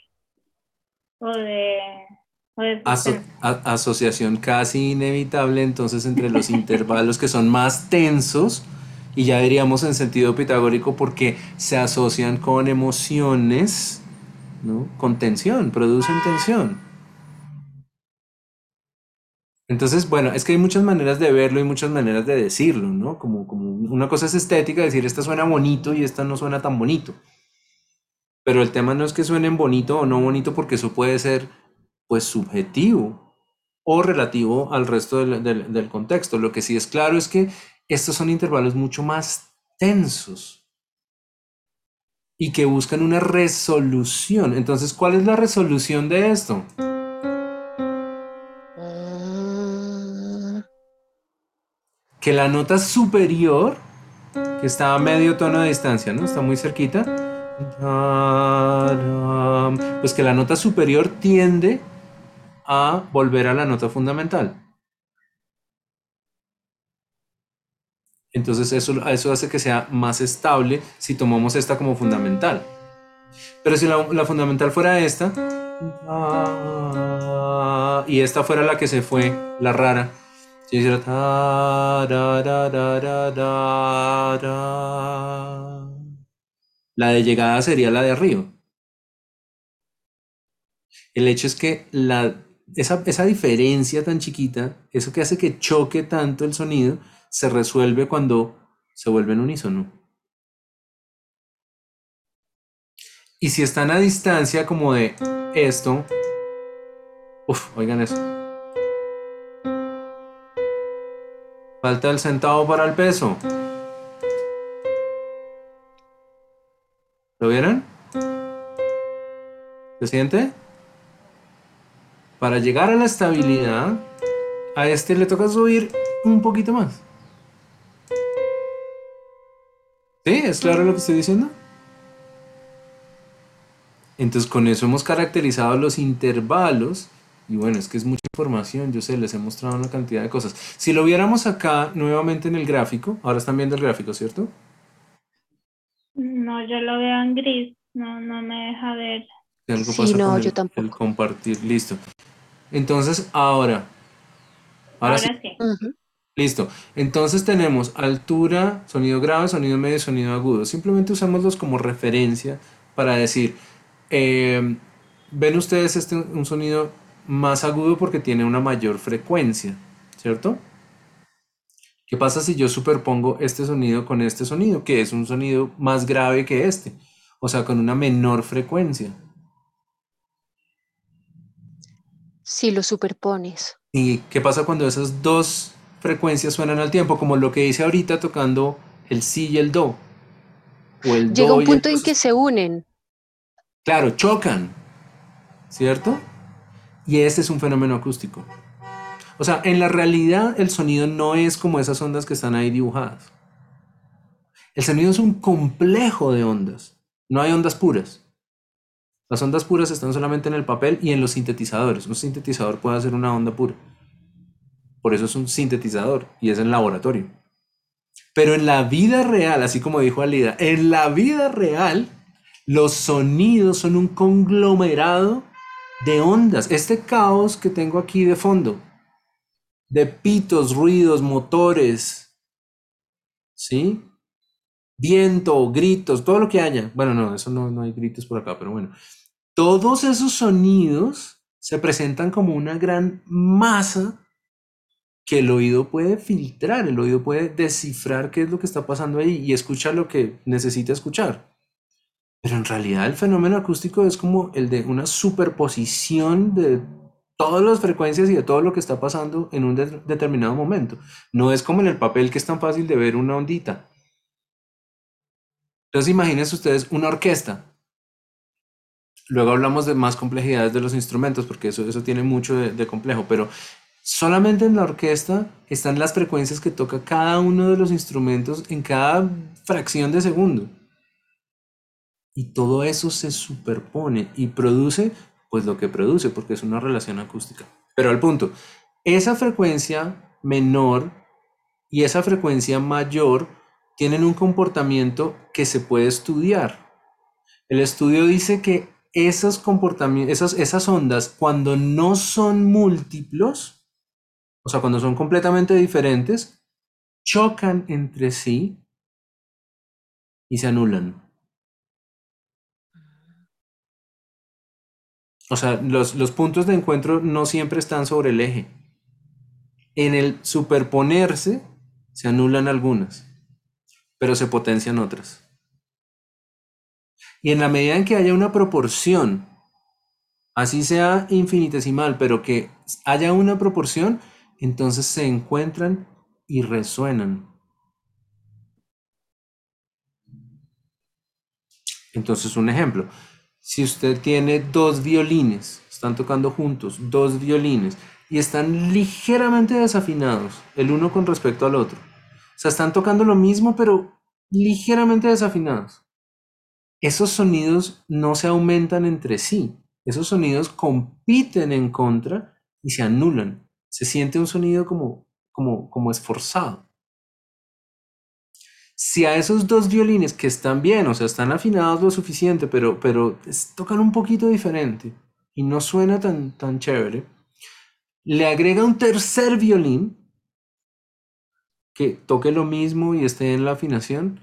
o de... asociación casi inevitable entonces entre los intervalos que son más tensos y ya diríamos en sentido pitagórico porque se asocian con emociones, ¿no? Con tensión, producen tensión. Entonces, bueno, es que hay muchas maneras de verlo y muchas maneras de decirlo, ¿no? Como, como una cosa es estética, decir, esta suena bonito y esta no suena tan bonito. Pero el tema no es que suenen bonito o no bonito porque eso puede ser pues subjetivo o relativo al resto del, contexto. Lo que sí es claro es que estos son intervalos mucho más tensos y que buscan una resolución. Entonces, ¿cuál es la resolución de esto? Que la nota superior, que está a medio tono de distancia, ¿no? Está muy cerquita, pues que la nota superior tiende a volver a la nota fundamental. Entonces eso, eso hace que sea más estable si tomamos esta como fundamental. Pero si la, la fundamental fuera esta, y esta fuera la que se fue, la rara, hiciera la de llegada sería la de arriba. El hecho es que esa, esa diferencia tan chiquita, eso que hace que choque tanto el sonido, se resuelve cuando se vuelve en unísono. Y si están a distancia como de esto, uf, oigan eso. Falta el centavo para el peso. ¿Lo vieron? ¿Se siente? Para llegar a la estabilidad, a este le toca subir un poquito más. ¿Sí? ¿Es claro lo que estoy diciendo? Entonces con eso hemos caracterizado los intervalos y bueno, es que es mucha información, yo sé, les he mostrado una cantidad de cosas. Si lo viéramos acá nuevamente en el gráfico, ahora están viendo el gráfico, ¿cierto? No, yo lo veo en gris, no, no me deja ver. Algo Sí, no, con yo el- tampoco. el compartir, listo. Entonces ahora, ahora, Ahora sí, listo. Entonces tenemos altura, sonido grave, sonido medio, sonido agudo. Simplemente usémoslos como referencia para decir, eh, ven ustedes este un sonido más agudo porque tiene una mayor frecuencia, ¿cierto? ¿Qué pasa si yo superpongo este sonido con este sonido, que es un sonido más grave que este? O sea, con una menor frecuencia. Si lo superpones. ¿Y qué pasa cuando esas dos frecuencias suenan al tiempo? Como lo que hice ahorita tocando el si y el do. O el Llega do un y el punto en que se unen. Claro, chocan, ¿cierto? Y este es un fenómeno acústico. O sea, en la realidad el sonido no es como esas ondas que están ahí dibujadas. El sonido es un complejo de ondas. No hay ondas puras. Las ondas puras están solamente en el papel y en los sintetizadores. Un sintetizador puede hacer una onda pura. Por eso es un sintetizador y es en laboratorio. Pero en la vida real, así como dijo Alida, en la vida real, los sonidos son un conglomerado de ondas. Este caos que tengo aquí de fondo, de pitos, ruidos, motores, ¿sí? Viento, gritos, todo lo que haya. Bueno, no, eso no, no hay gritos por acá, pero bueno. Todos esos sonidos se presentan como una gran masa que el oído puede filtrar, el oído puede descifrar qué es lo que está pasando ahí y escuchar lo que necesita escuchar. Pero en realidad el fenómeno acústico es como el de una superposición de todas las frecuencias y de todo lo que está pasando en un de- determinado momento. No es como en el papel que es tan fácil de ver una ondita. Entonces imagínense ustedes una orquesta. Luego hablamos de más complejidades de los instrumentos, porque eso, eso tiene mucho de, de complejo, pero solamente en la orquesta están las frecuencias que toca cada uno de los instrumentos en cada fracción de segundo. Y todo eso se superpone y produce pues lo que produce, porque es una relación acústica. Pero al punto, esa frecuencia menor y esa frecuencia mayor tienen un comportamiento que se puede estudiar. El estudio dice que esas, esas ondas, cuando no son múltiplos, o sea, cuando son completamente diferentes, chocan entre sí y se anulan. O sea, los, los puntos de encuentro no siempre están sobre el eje. En el superponerse se anulan algunas, pero se potencian otras. Y en la medida en que haya una proporción, así sea infinitesimal, pero que haya una proporción, entonces se encuentran y resuenan. Entonces, un ejemplo, si usted tiene dos violines, están tocando juntos, dos violines, y están ligeramente desafinados, el uno con respecto al otro. O sea, están tocando lo mismo, pero ligeramente desafinados. Esos sonidos no se aumentan entre sí. Esos sonidos compiten en contra y se anulan. Se siente un sonido como, como, como esforzado. Si a esos dos violines que están bien, o sea, están afinados lo suficiente, pero, pero tocan un poquito diferente y no suena tan, tan chévere, le agrega un tercer violín que toque lo mismo y esté en la afinación,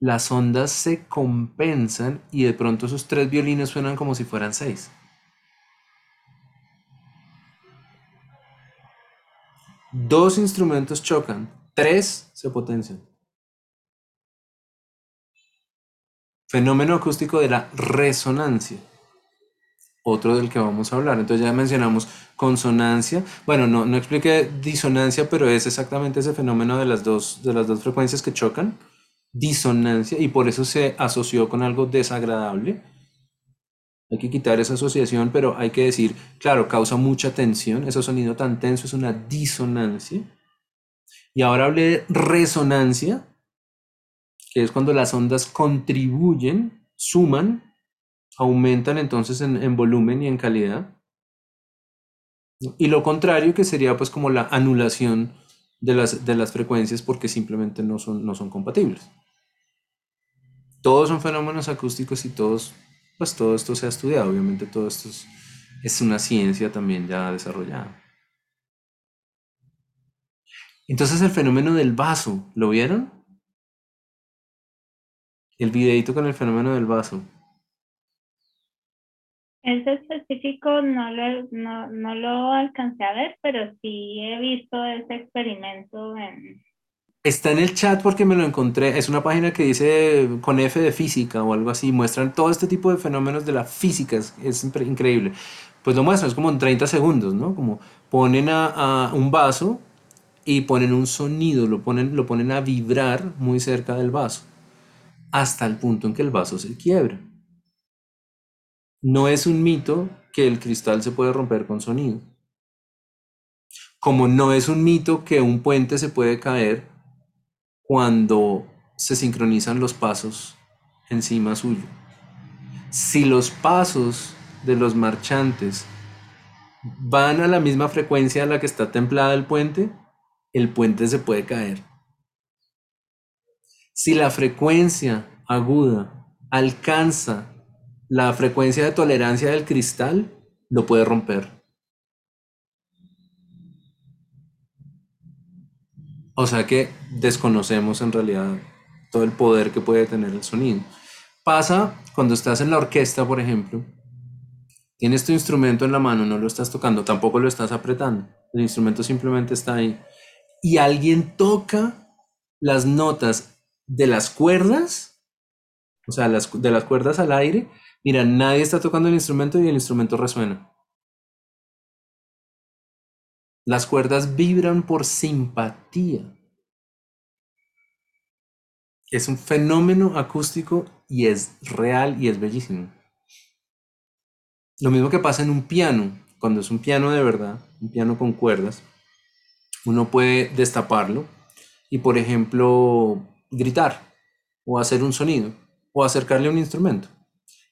las ondas se compensan y de pronto esos tres violines suenan como si fueran seis. Dos instrumentos chocan, tres se potencian. Fenómeno acústico de la resonancia. Otro del que vamos a hablar. Entonces ya mencionamos consonancia. Bueno, no, no expliqué disonancia, pero es exactamente ese fenómeno de las, dos, de las dos frecuencias que chocan. Disonancia. Y por eso se asoció con algo desagradable hay que quitar esa asociación, pero hay que decir, claro, causa mucha tensión, ese sonido tan tenso es una disonancia. Y ahora hablé de resonancia, que es cuando las ondas contribuyen, suman, aumentan entonces en, volumen y en calidad. Y lo contrario, que sería pues como la anulación de las, de las frecuencias porque simplemente no son, no son compatibles. Todos son fenómenos acústicos y todos pues todo esto se ha estudiado, obviamente todo esto es, una ciencia también ya desarrollada. Entonces el fenómeno del vaso, ¿lo vieron? El videito con el fenómeno del vaso. Ese específico no lo, no, no lo alcancé a ver, pero sí he visto ese experimento en, Está en el chat porque me lo encontré. Es una página que dice con F de física o algo así. Muestran todo este tipo de fenómenos de la física. Es, increíble. Pues lo muestran, es como en 30 segundos, ¿no? Como ponen a, un vaso y ponen un sonido, lo ponen, lo ponen a vibrar muy cerca del vaso, hasta el punto en que el vaso se quiebra. No es un mito que el cristal se puede romper con sonido. Como no es un mito que un puente se puede caer cuando se sincronizan los pasos encima suyo. Si los pasos de los marchantes van a la misma frecuencia a la que está templada el puente, el puente se puede caer. Si la frecuencia aguda alcanza la frecuencia de tolerancia del cristal, lo puede romper. O sea que desconocemos en realidad todo el poder que puede tener el sonido. Pasa cuando estás en la orquesta, por ejemplo, tienes tu instrumento en la mano, no lo estás tocando, tampoco lo estás apretando, el instrumento simplemente está ahí. Y alguien toca las notas de las cuerdas, o sea, de las cuerdas al aire, mira, nadie está tocando el instrumento y el instrumento resuena. Las cuerdas vibran por simpatía. Es un fenómeno acústico y es real y es bellísimo. Lo mismo que pasa en un piano, cuando es un piano de verdad, un piano con cuerdas, uno puede destaparlo y, por ejemplo, gritar o hacer un sonido o acercarle un instrumento.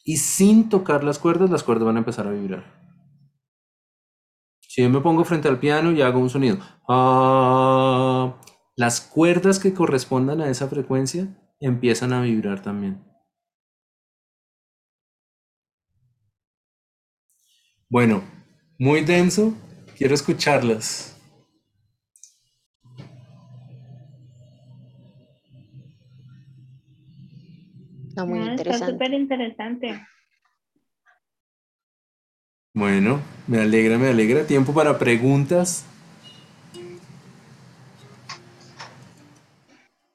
Y sin tocar las cuerdas, las cuerdas van a empezar a vibrar. Si yo me pongo frente al piano y hago un sonido, ah, las cuerdas que correspondan a esa frecuencia empiezan a vibrar también. Bueno, muy denso, quiero escucharlas. Está muy interesante. Está súper interesante. Bueno, me alegra, me alegra. Tiempo para preguntas.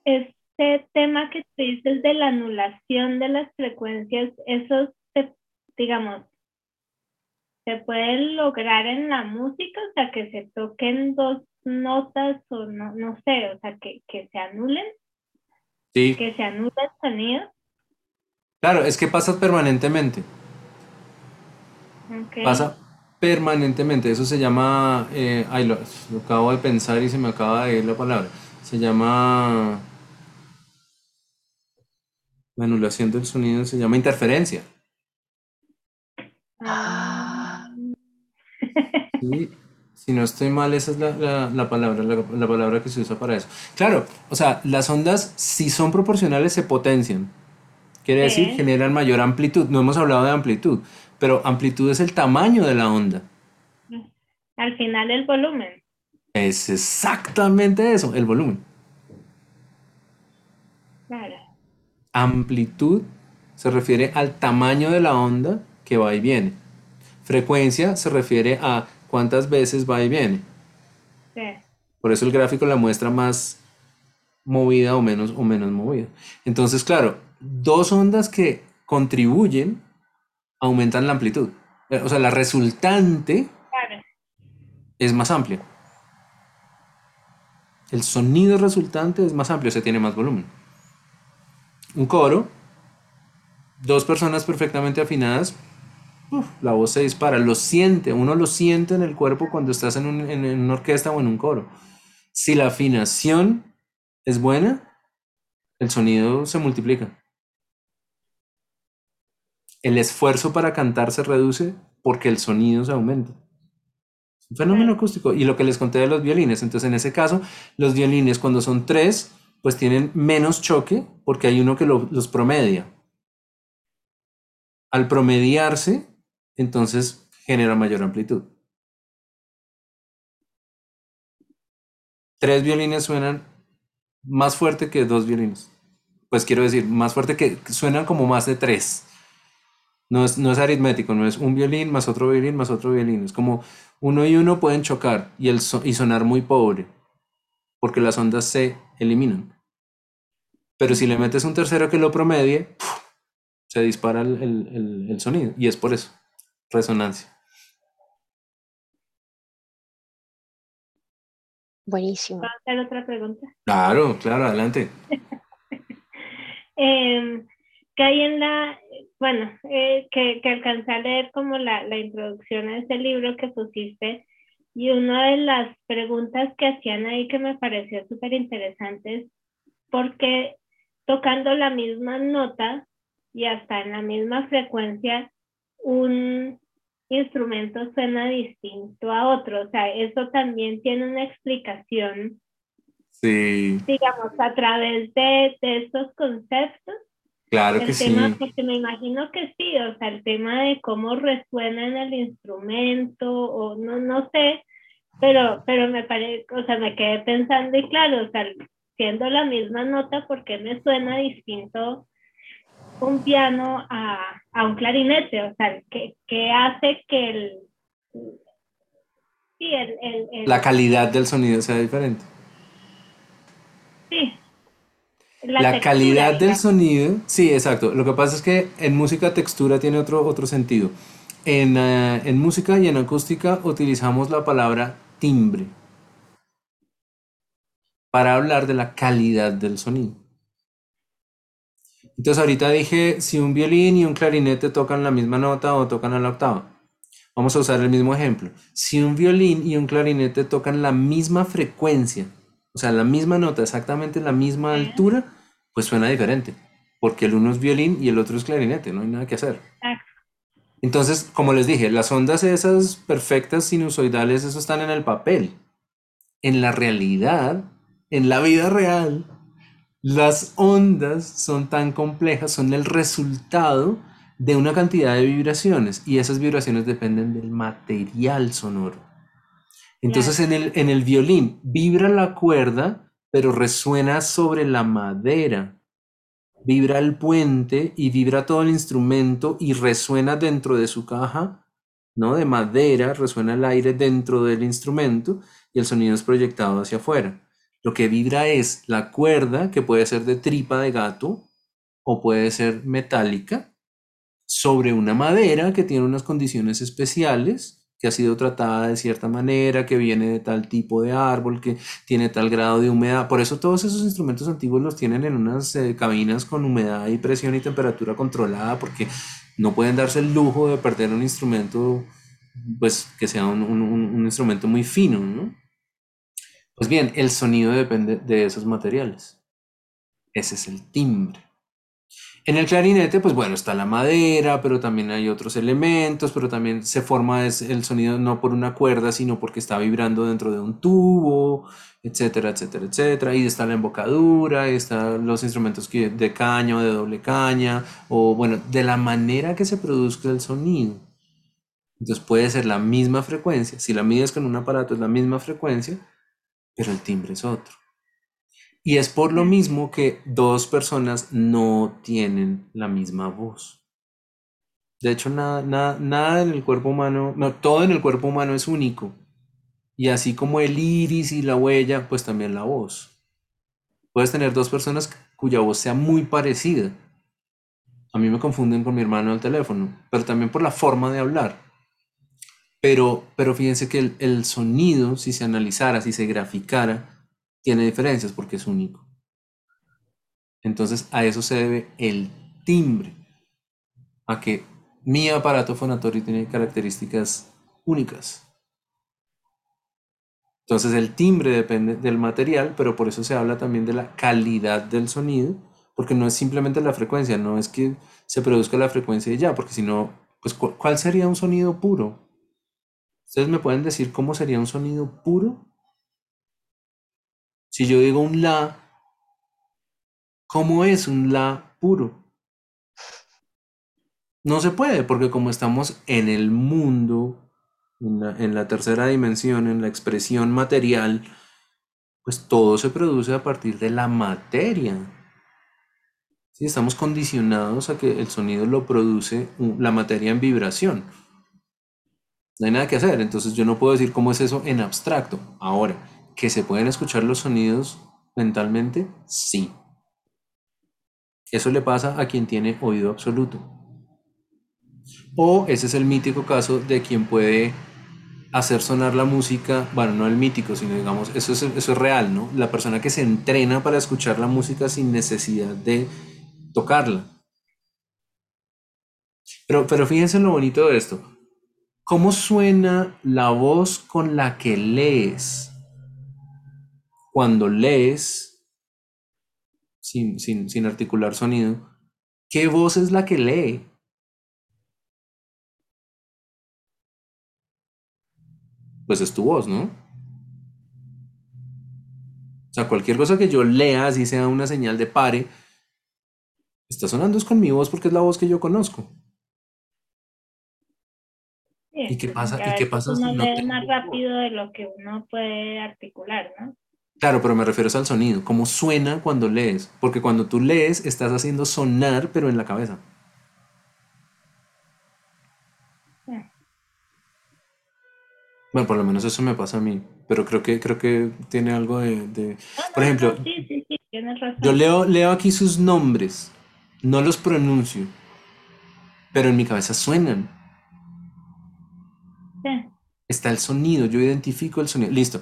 Este tema que tú dices de la anulación de las frecuencias, eso, digamos, se puede lograr en la música, o sea, que se toquen dos notas o no, no sé, o sea, que, que se anulen. Sí. Que se anule el sonido. Claro, es que pasa permanentemente. Pasa permanentemente. Eso se llama, eh, ay, lo, acabo de pensar y se me acaba de ir la palabra. Se llama, la anulación del sonido se llama interferencia. Ah. Si no estoy mal, esa es la, la, palabra, la, palabra que se usa para eso. Claro, o sea, las ondas, si son proporcionales, se potencian. Quiere decir, generan mayor amplitud. No hemos hablado de amplitud, pero amplitud es el tamaño de la onda. Al final, el volumen. Es exactamente eso, el volumen. Claro. Amplitud se refiere al tamaño de la onda que va y viene. Frecuencia se refiere a cuántas veces va y viene. Sí. Por eso el gráfico la muestra más movida o menos, o menos movida. Entonces, claro, dos ondas que contribuyen aumentan la amplitud. Eh, o sea, la resultante es más amplia. El sonido resultante es más amplio, se tiene más volumen. Un coro, dos personas perfectamente afinadas, la voz se dispara, lo siente, uno lo siente en el cuerpo cuando estás en, en una orquesta o en un coro. Si la afinación es buena, el sonido se multiplica. El esfuerzo para cantar se reduce porque el sonido se aumenta. Es un fenómeno acústico. Y lo que les conté de los violines. Entonces, en ese caso, los violines cuando son tres, pues tienen menos choque porque hay uno que los promedia. Al promediarse, entonces genera mayor amplitud. Tres violines suenan más fuerte que dos violines. Pues quiero decir, más fuerte que suenan como más de tres. No es, no es aritmético, no es un violín más otro violín más otro violín. Es como uno y uno pueden chocar y, el y sonar muy pobre, porque las ondas se eliminan. Pero si le metes un tercero que lo promedie, se dispara el, el sonido. Y es por eso, resonancia. Buenísimo. ¿Puedo hacer otra pregunta? Claro, claro, adelante. eh, que hay en la, bueno, eh, que, que alcancé a leer como la, la introducción a ese libro que pusiste y una de las preguntas que hacían ahí que me pareció súper interesante es porque tocando la misma nota y hasta en la misma frecuencia, un instrumento suena distinto a otro. O sea, eso también tiene una explicación. Sí. Digamos, a través de, de estos conceptos. Claro que tema, sí. Porque me imagino que sí, o sea, el tema de cómo resuena en el instrumento, o no, no sé, pero, pero me parece, o sea, me quedé pensando y claro, o sea, siendo la misma nota, ¿por qué me suena distinto un piano a, a un clarinete? O sea, ¿qué, qué hace que el, sí, el, el, el, La calidad del sonido sea diferente. Sí. La, calidad del sonido, sí, exacto. Lo que pasa es que en música textura tiene otro, otro sentido. En, uh, en música y en acústica utilizamos la palabra timbre para hablar de la calidad del sonido. Entonces ahorita dije si un violín y un clarinete tocan la misma nota o tocan a la octava. Vamos a usar el mismo ejemplo. Si un violín y un clarinete tocan la misma frecuencia, o sea, la misma nota, exactamente la misma altura, pues suena diferente, porque el uno es violín y el otro es clarinete, no hay nada que hacer. Entonces, como les dije, las ondas esas perfectas sinusoidales, eso están en el papel. En la realidad, en la vida real, las ondas son tan complejas, son el resultado de una cantidad de vibraciones y esas vibraciones dependen del material sonoro. Entonces en el, en el violín vibra la cuerda, pero resuena sobre la madera. Vibra el puente y vibra todo el instrumento y resuena dentro de su caja, ¿no? De madera, resuena el aire dentro del instrumento y el sonido es proyectado hacia afuera. Lo que vibra es la cuerda, que puede ser de tripa de gato o puede ser metálica, sobre una madera que tiene unas condiciones especiales, que ha sido tratada de cierta manera, que viene de tal tipo de árbol, que tiene tal grado de humedad. Por eso todos esos instrumentos antiguos los tienen en unas eh, cabinas con humedad y presión y temperatura controlada, porque no pueden darse el lujo de perder un instrumento, pues que sea un, un, instrumento muy fino, ¿no? Pues bien, el sonido depende de esos materiales. Ese es el timbre. En el clarinete, pues bueno, está la madera, pero también hay otros elementos, pero también se forma el sonido no por una cuerda, sino porque está vibrando dentro de un tubo, etcétera, etcétera, etcétera. Y está la embocadura, y están los instrumentos de caña o de doble caña, o bueno, de la manera que se produzca el sonido. Entonces puede ser la misma frecuencia, si la mides con un aparato es la misma frecuencia, pero el timbre es otro. Y es por lo mismo que dos personas no tienen la misma voz. De hecho, nada, nada, nada en el cuerpo humano, no, todo en el cuerpo humano es único. Y así como el iris y la huella, pues también la voz. Puedes tener dos personas cuya voz sea muy parecida. A mí me confunden con mi hermano al teléfono, pero también por la forma de hablar. Pero, pero fíjense que el, el sonido, si se analizara, si se graficara, tiene diferencias porque es único. Entonces a eso se debe el timbre, a que mi aparato fonatorio tiene características únicas. Entonces el timbre depende del material, pero por eso se habla también de la calidad del sonido, porque no es simplemente la frecuencia, no es que se produzca la frecuencia y ya, porque si no, pues ¿cuál sería un sonido puro? ¿Ustedes me pueden decir cómo sería un sonido puro? Si yo digo un la, ¿cómo es un la puro? No se puede, porque como estamos en el mundo, en la, tercera dimensión, en la expresión material, pues todo se produce a partir de la materia. Sí, estamos condicionados a que el sonido lo produce la materia en vibración. No hay nada que hacer, entonces yo no puedo decir cómo es eso en abstracto. Ahora, ¿Que se pueden escuchar los sonidos mentalmente? Sí. Eso le pasa a quien tiene oído absoluto. O ese es el mítico caso de quien puede hacer sonar la música, bueno, no el mítico, sino digamos, eso es, eso es real, ¿no? La persona que se entrena para escuchar la música sin necesidad de tocarla. Pero, pero fíjense lo bonito de esto. ¿Cómo suena la voz con la que lees? Cuando lees, sin, sin, articular sonido, ¿qué voz es la que lee? Pues es tu voz, ¿no? O sea, cualquier cosa que yo lea, así sea una señal de pare, está sonando es con mi voz porque es la voz que yo conozco. ¿Y qué pasa? ¿Y qué pasa? Uno lee más rápido de lo que uno puede articular, ¿no? Claro, pero me refiero al sonido, cómo suena cuando lees, porque cuando tú lees estás haciendo sonar, pero en la cabeza. Bueno, por lo menos eso me pasa a mí, pero creo que creo que tiene algo de, por ejemplo, yo leo leo aquí sus nombres, no los pronuncio, pero en mi cabeza suenan. Está el sonido, yo identifico el sonido. Listo.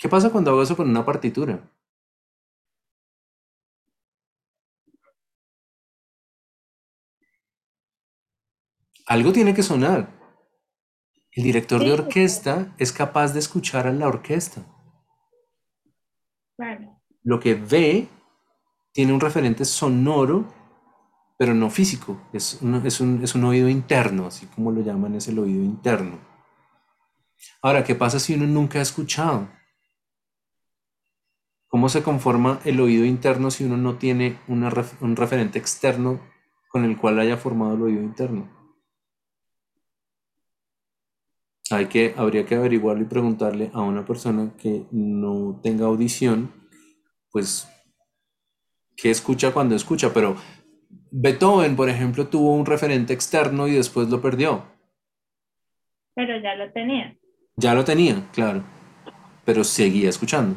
¿Qué pasa cuando hago eso con una partitura? Algo tiene que sonar. El director de orquesta es capaz de escuchar a la orquesta. Lo que ve tiene un referente sonoro, pero no físico. Es es un oído interno, así como lo llaman, es el oído interno. Ahora, ¿qué pasa si uno nunca ha escuchado? ¿Cómo se conforma el oído interno si uno no tiene un referente externo con el cual haya formado el oído interno? Hay que, habría que averiguarlo y preguntarle a una persona que no tenga audición, pues, qué escucha cuando escucha, pero Beethoven, por ejemplo, tuvo un referente externo y después lo perdió. Pero ya lo tenía. Ya lo tenía, claro, pero seguía escuchando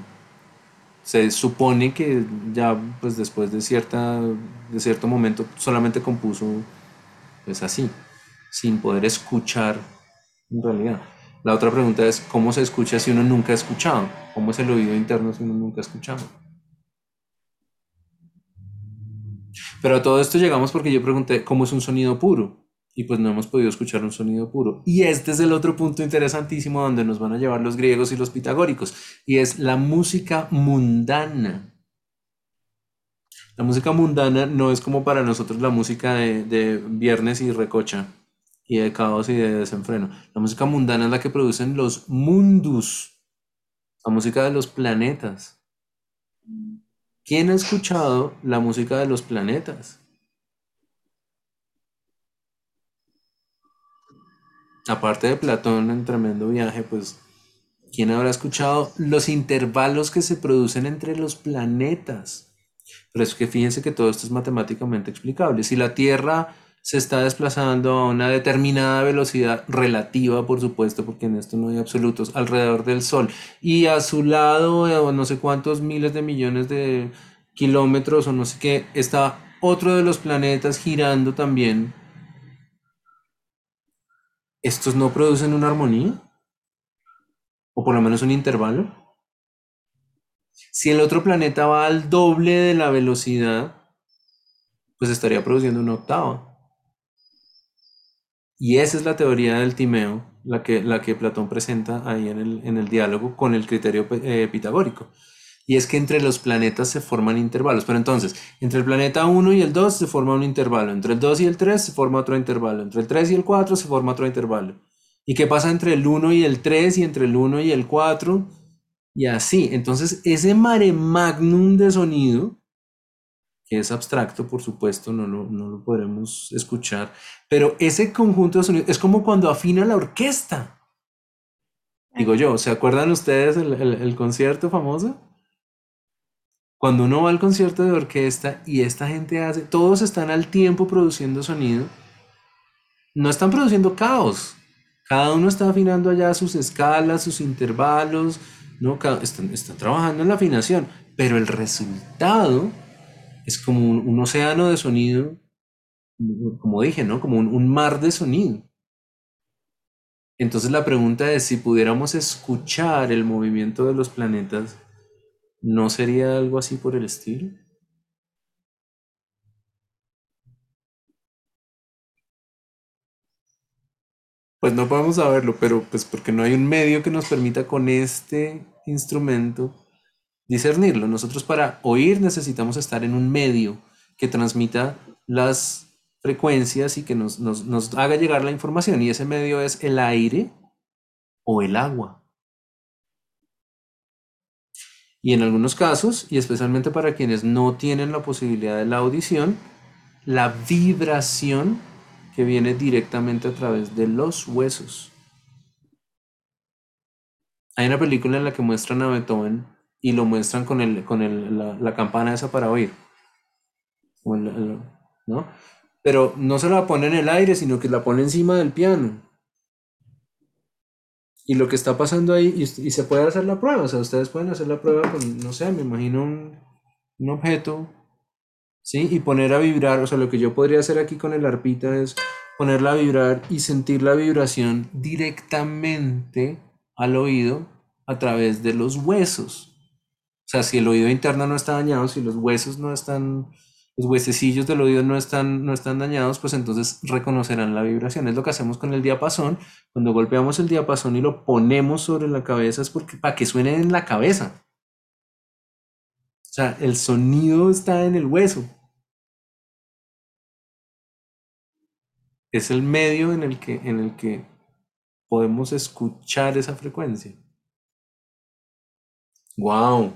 se supone que ya pues después de cierta de cierto momento solamente compuso pues así sin poder escuchar en realidad. La otra pregunta es cómo se escucha si uno nunca ha escuchado cómo es el oído interno si uno nunca ha escuchado pero a todo esto llegamos porque yo pregunté cómo es un sonido puro y pues no hemos podido escuchar un sonido puro. Y este es el otro punto interesantísimo donde nos van a llevar los griegos y los pitagóricos, y es la música mundana. La música mundana no es como para nosotros la música de, viernes y recocha y de caos y de desenfreno. La música mundana es la que producen los mundus, la música de los planetas. ¿Quién ha escuchado la música de los planetas? Aparte de Platón en tremendo viaje, pues, ¿quién habrá escuchado los intervalos que se producen entre los planetas? Pero es que fíjense que todo esto es matemáticamente explicable. Si la Tierra se está desplazando a una determinada velocidad relativa, por supuesto, porque en esto no hay absolutos, alrededor del Sol. Y a su lado, eh, no sé cuántos miles de millones de kilómetros o no sé qué, está otro de los planetas girando también. ¿Estos no producen una armonía? ¿O por lo menos un intervalo? Si el otro planeta va al doble de la velocidad, pues estaría produciendo una octava. Y esa es la teoría del timeo, la que, la que Platón presenta ahí en el, en el diálogo con el criterio eh, pitagórico. Y es que entre los planetas se forman intervalos. Pero entonces, entre el planeta 1 y el 2 se forma un intervalo. Entre el 2 y el 3 se forma otro intervalo. Entre el 3 y el 4 se forma otro intervalo. ¿Y qué pasa entre el 1 y el 3 y entre el 1 y el 4? Y así. Entonces, ese mare magnum de sonido que es abstracto, por supuesto, no lo, no lo podremos escuchar, pero ese conjunto de sonidos es como cuando afina la orquesta. Digo yo, ¿se acuerdan ustedes el, el, concierto famoso? Cuando uno va al concierto de orquesta y esta gente hace, todos están al tiempo produciendo sonido, no están produciendo caos. Cada uno está afinando allá sus escalas, sus intervalos, ¿no? están, están trabajando en la afinación, pero el resultado es como un, océano de sonido, como dije, ¿no? Como un, mar de sonido. Entonces la pregunta es si pudiéramos escuchar el movimiento de los planetas, ¿no sería algo así por el estilo? Pues no podemos saberlo, pero pues porque no hay un medio que nos permita con este instrumento discernirlo. Nosotros para oír necesitamos estar en un medio que transmita las frecuencias y que nos, haga llegar la información. Y ese medio es el aire o el agua. Y en algunos casos, y especialmente para quienes no tienen la posibilidad de la audición, la vibración que viene directamente a través de los huesos. Hay una película en la que muestran a Beethoven y lo muestran con, el, con el, la, campana esa para oír. ¿no? Pero no se la pone en el aire, sino que la pone encima del piano. Y lo que está pasando ahí, y, se puede hacer la prueba, o sea, ustedes pueden hacer la prueba con, no sé, me imagino un, un objeto, ¿sí? Y poner a vibrar, o sea, lo que yo podría hacer aquí con el arpita es ponerla a vibrar y sentir la vibración directamente al oído a través de los huesos. O sea, si el oído interno no está dañado, si los huesos no están, los huesecillos del oído no están, no están dañados, pues entonces reconocerán la vibración. Es lo que hacemos con el diapasón. Cuando golpeamos el diapasón y lo ponemos sobre la cabeza es porque, para que suene en la cabeza. O sea, el sonido está en el hueso. Es el medio en el que, en el que podemos escuchar esa frecuencia. Wow.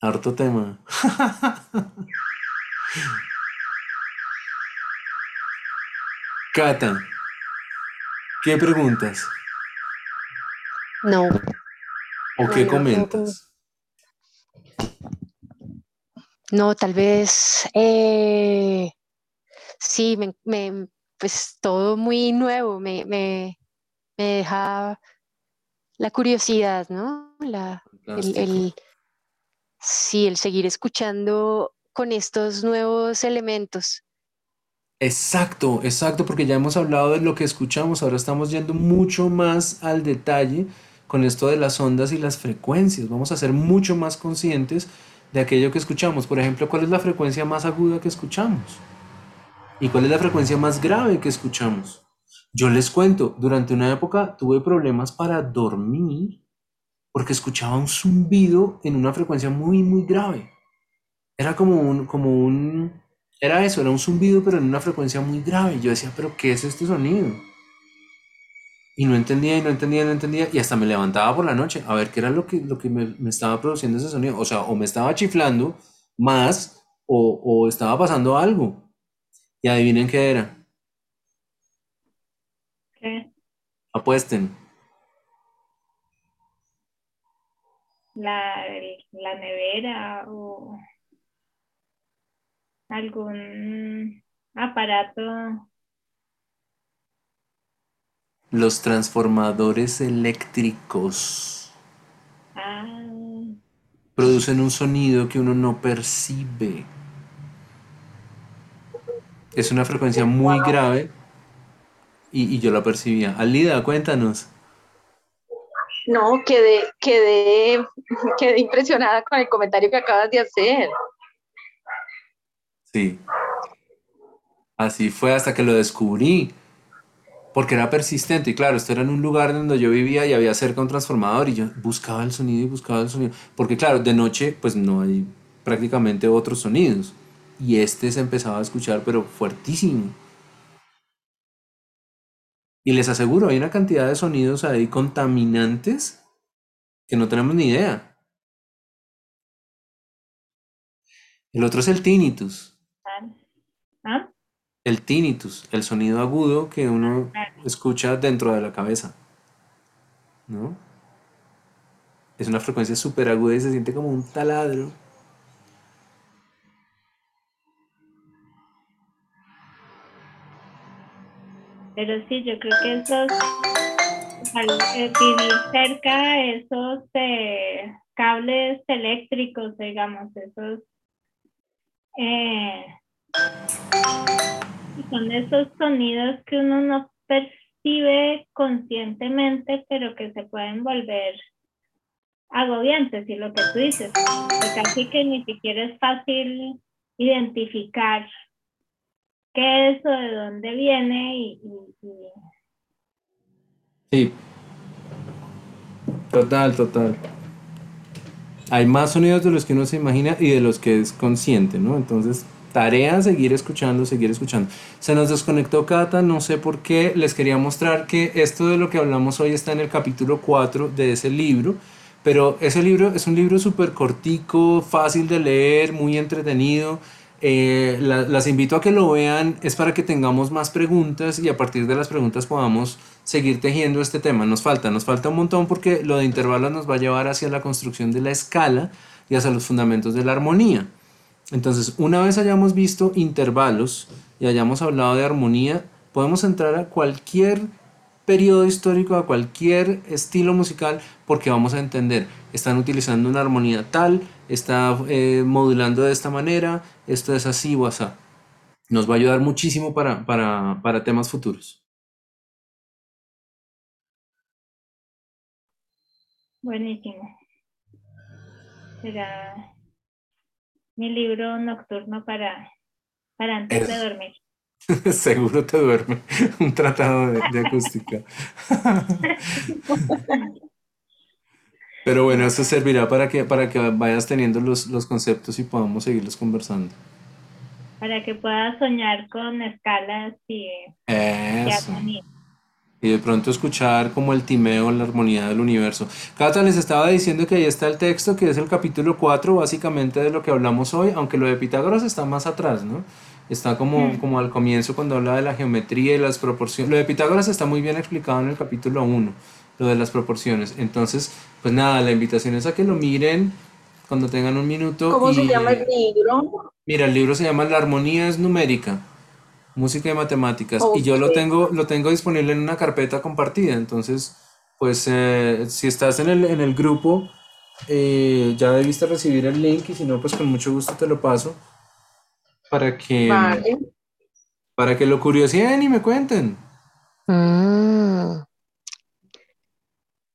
Harto tema. Cata, ¿qué preguntas? No. ¿O qué comentas? No, tal vez eh, sí, me, pues todo muy nuevo, me, me, me deja la curiosidad, ¿no? La, el, sí, el seguir escuchando con estos nuevos elementos. Exacto, exacto, porque ya hemos hablado de lo que escuchamos, ahora estamos yendo mucho más al detalle con esto de las ondas y las frecuencias. Vamos a ser mucho más conscientes de aquello que escuchamos. Por ejemplo, ¿cuál es la frecuencia más aguda que escuchamos? ¿Y cuál es la frecuencia más grave que escuchamos? Yo les cuento, durante una época tuve problemas para dormir porque escuchaba un zumbido en una frecuencia muy, muy grave. Era como un, como un, era eso, era un zumbido, pero en una frecuencia muy grave. Yo decía, pero ¿qué es este sonido? Y no entendía, y no entendía, no entendía, y hasta me levantaba por la noche a ver qué era lo que, lo que me, me estaba produciendo ese sonido. O sea, o me estaba chiflando más, o, o estaba pasando algo. Y adivinen qué era. ¿Qué? Apuesten. La, la nevera o algún aparato. Los transformadores eléctricos Ah, producen un sonido que uno no percibe. Es una frecuencia muy grave y, y yo la percibía. Alida, cuéntanos. No, quedé, quedé, quedé impresionada con el comentario que acabas de hacer. Sí. Así fue hasta que lo descubrí. Porque era persistente. Y claro, esto era en un lugar donde yo vivía y había cerca un transformador y yo buscaba el sonido y buscaba el sonido. Porque claro, de noche pues no hay prácticamente otros sonidos. Y este se empezaba a escuchar pero fuertísimo. Y les aseguro, hay una cantidad de sonidos ahí contaminantes que no tenemos ni idea. El otro es el tinnitus. ¿Ah? El tinnitus, el sonido agudo que uno escucha dentro de la cabeza. ¿No? Es una frecuencia súper aguda y se siente como un taladro. Pero sí, yo creo que esos, eh, vivir cerca de esos eh, cables eléctricos, digamos, esos, eh, son esos sonidos que uno no percibe conscientemente, pero que se pueden volver agobiantes, y lo que tú dices, que casi que ni siquiera es fácil identificar qué es o de dónde viene y, y- y- Sí. Total, total. Hay más sonidos de los que uno se imagina y de los que es consciente, ¿no? Entonces, tarea seguir escuchando, seguir escuchando. Se nos desconectó Cata, no sé por qué. Les quería mostrar que esto de lo que hablamos hoy está en el capítulo 4 de ese libro. Pero ese libro es un libro súper cortico, fácil de leer, muy entretenido. Eh, la- las invito a que lo vean, es para que tengamos más preguntas y a partir de las preguntas podamos seguir tejiendo este tema. Nos falta, nos falta un montón porque lo de intervalos nos va a llevar hacia la construcción de la escala y hacia los fundamentos de la armonía. Entonces, una vez hayamos visto intervalos y hayamos hablado de armonía, podemos entrar a cualquier periodo histórico, a cualquier estilo musical, porque vamos a entender, están utilizando una armonía tal, está eh, modulando de esta manera, esto es así o así. Nos va a ayudar muchísimo para, para, para temas futuros. buenísimo. Será mi libro nocturno para, para antes de dormir. Seguro te duerme un tratado de, de acústica. Pero bueno, eso servirá para que, para que vayas teniendo los, los conceptos y podamos seguirlos conversando. Para que puedas soñar con escalas y, y Eso. armonía. Y de pronto escuchar como el timeo, la armonía del universo. Cata les estaba diciendo que ahí está el texto, que es el capítulo 4, básicamente de lo que hablamos hoy, aunque lo de Pitágoras está más atrás, ¿no? Está como, Mm. como al comienzo cuando habla de la geometría y las proporciones. Lo de Pitágoras está muy bien explicado en el capítulo 1, lo de las proporciones. Entonces, pues nada, la invitación es a que lo miren cuando tengan un minuto. ¿Cómo se llama el libro? Mira, el libro se llama La armonía es numérica, música y matemáticas, y yo lo tengo, lo tengo disponible en una carpeta compartida, entonces, pues eh, si estás en el, en el grupo, eh, ya debiste recibir el link, y si no, pues con mucho gusto te lo paso, para que, Vale. para que lo curioseen y me cuenten. Mm.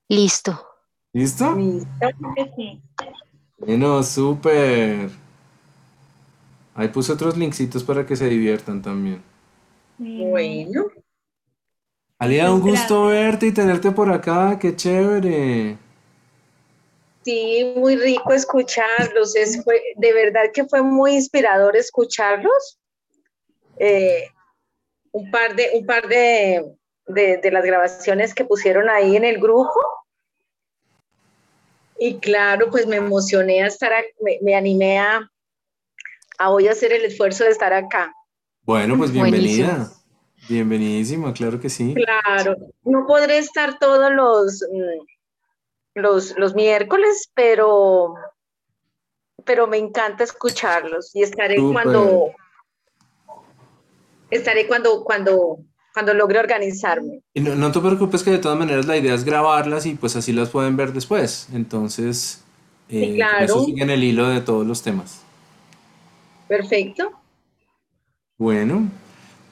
Listo. ¿Listo? Listo. Creo que sí. Bueno, súper. Ahí puse otros linksitos para que se diviertan también. Bueno, Alida, un gusto verte y tenerte por acá, qué chévere. Sí, muy rico escucharlos. Es, fue, de verdad que fue muy inspirador escucharlos. Eh, un par de, un par de, de, de, las grabaciones que pusieron ahí en el grupo. Y claro, pues me emocioné a estar, a, me, me, animé a, a hoy hacer el esfuerzo de estar acá. Bueno, pues bienvenida. Buenísimo. Bienvenidísima, claro que sí. Claro, no podré estar todos los, los, los miércoles, pero, pero me encanta escucharlos y estaré Super. cuando estaré cuando, cuando, cuando logre organizarme. Y no, no, te preocupes que de todas maneras la idea es grabarlas y pues así las pueden ver después. Entonces, eh, sí, claro. eso sigue en el hilo de todos los temas. Perfecto. Bueno,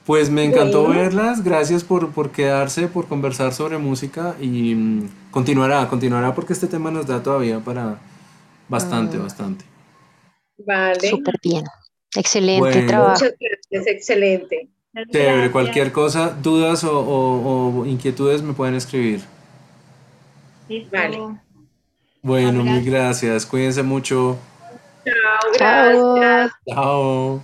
pues me encantó bueno. verlas. Gracias por, por, quedarse, por conversar sobre música y um, continuará, continuará porque este tema nos da todavía para bastante, mm. bastante. Vale. Súper bien. Excelente bueno. trabajo. Muchas gracias, excelente. Chévere, cualquier cosa, dudas o, o, o, inquietudes me pueden escribir. Listo. Vale. Bueno, mil gracias. Cuídense mucho. Chao, gracias. Chao.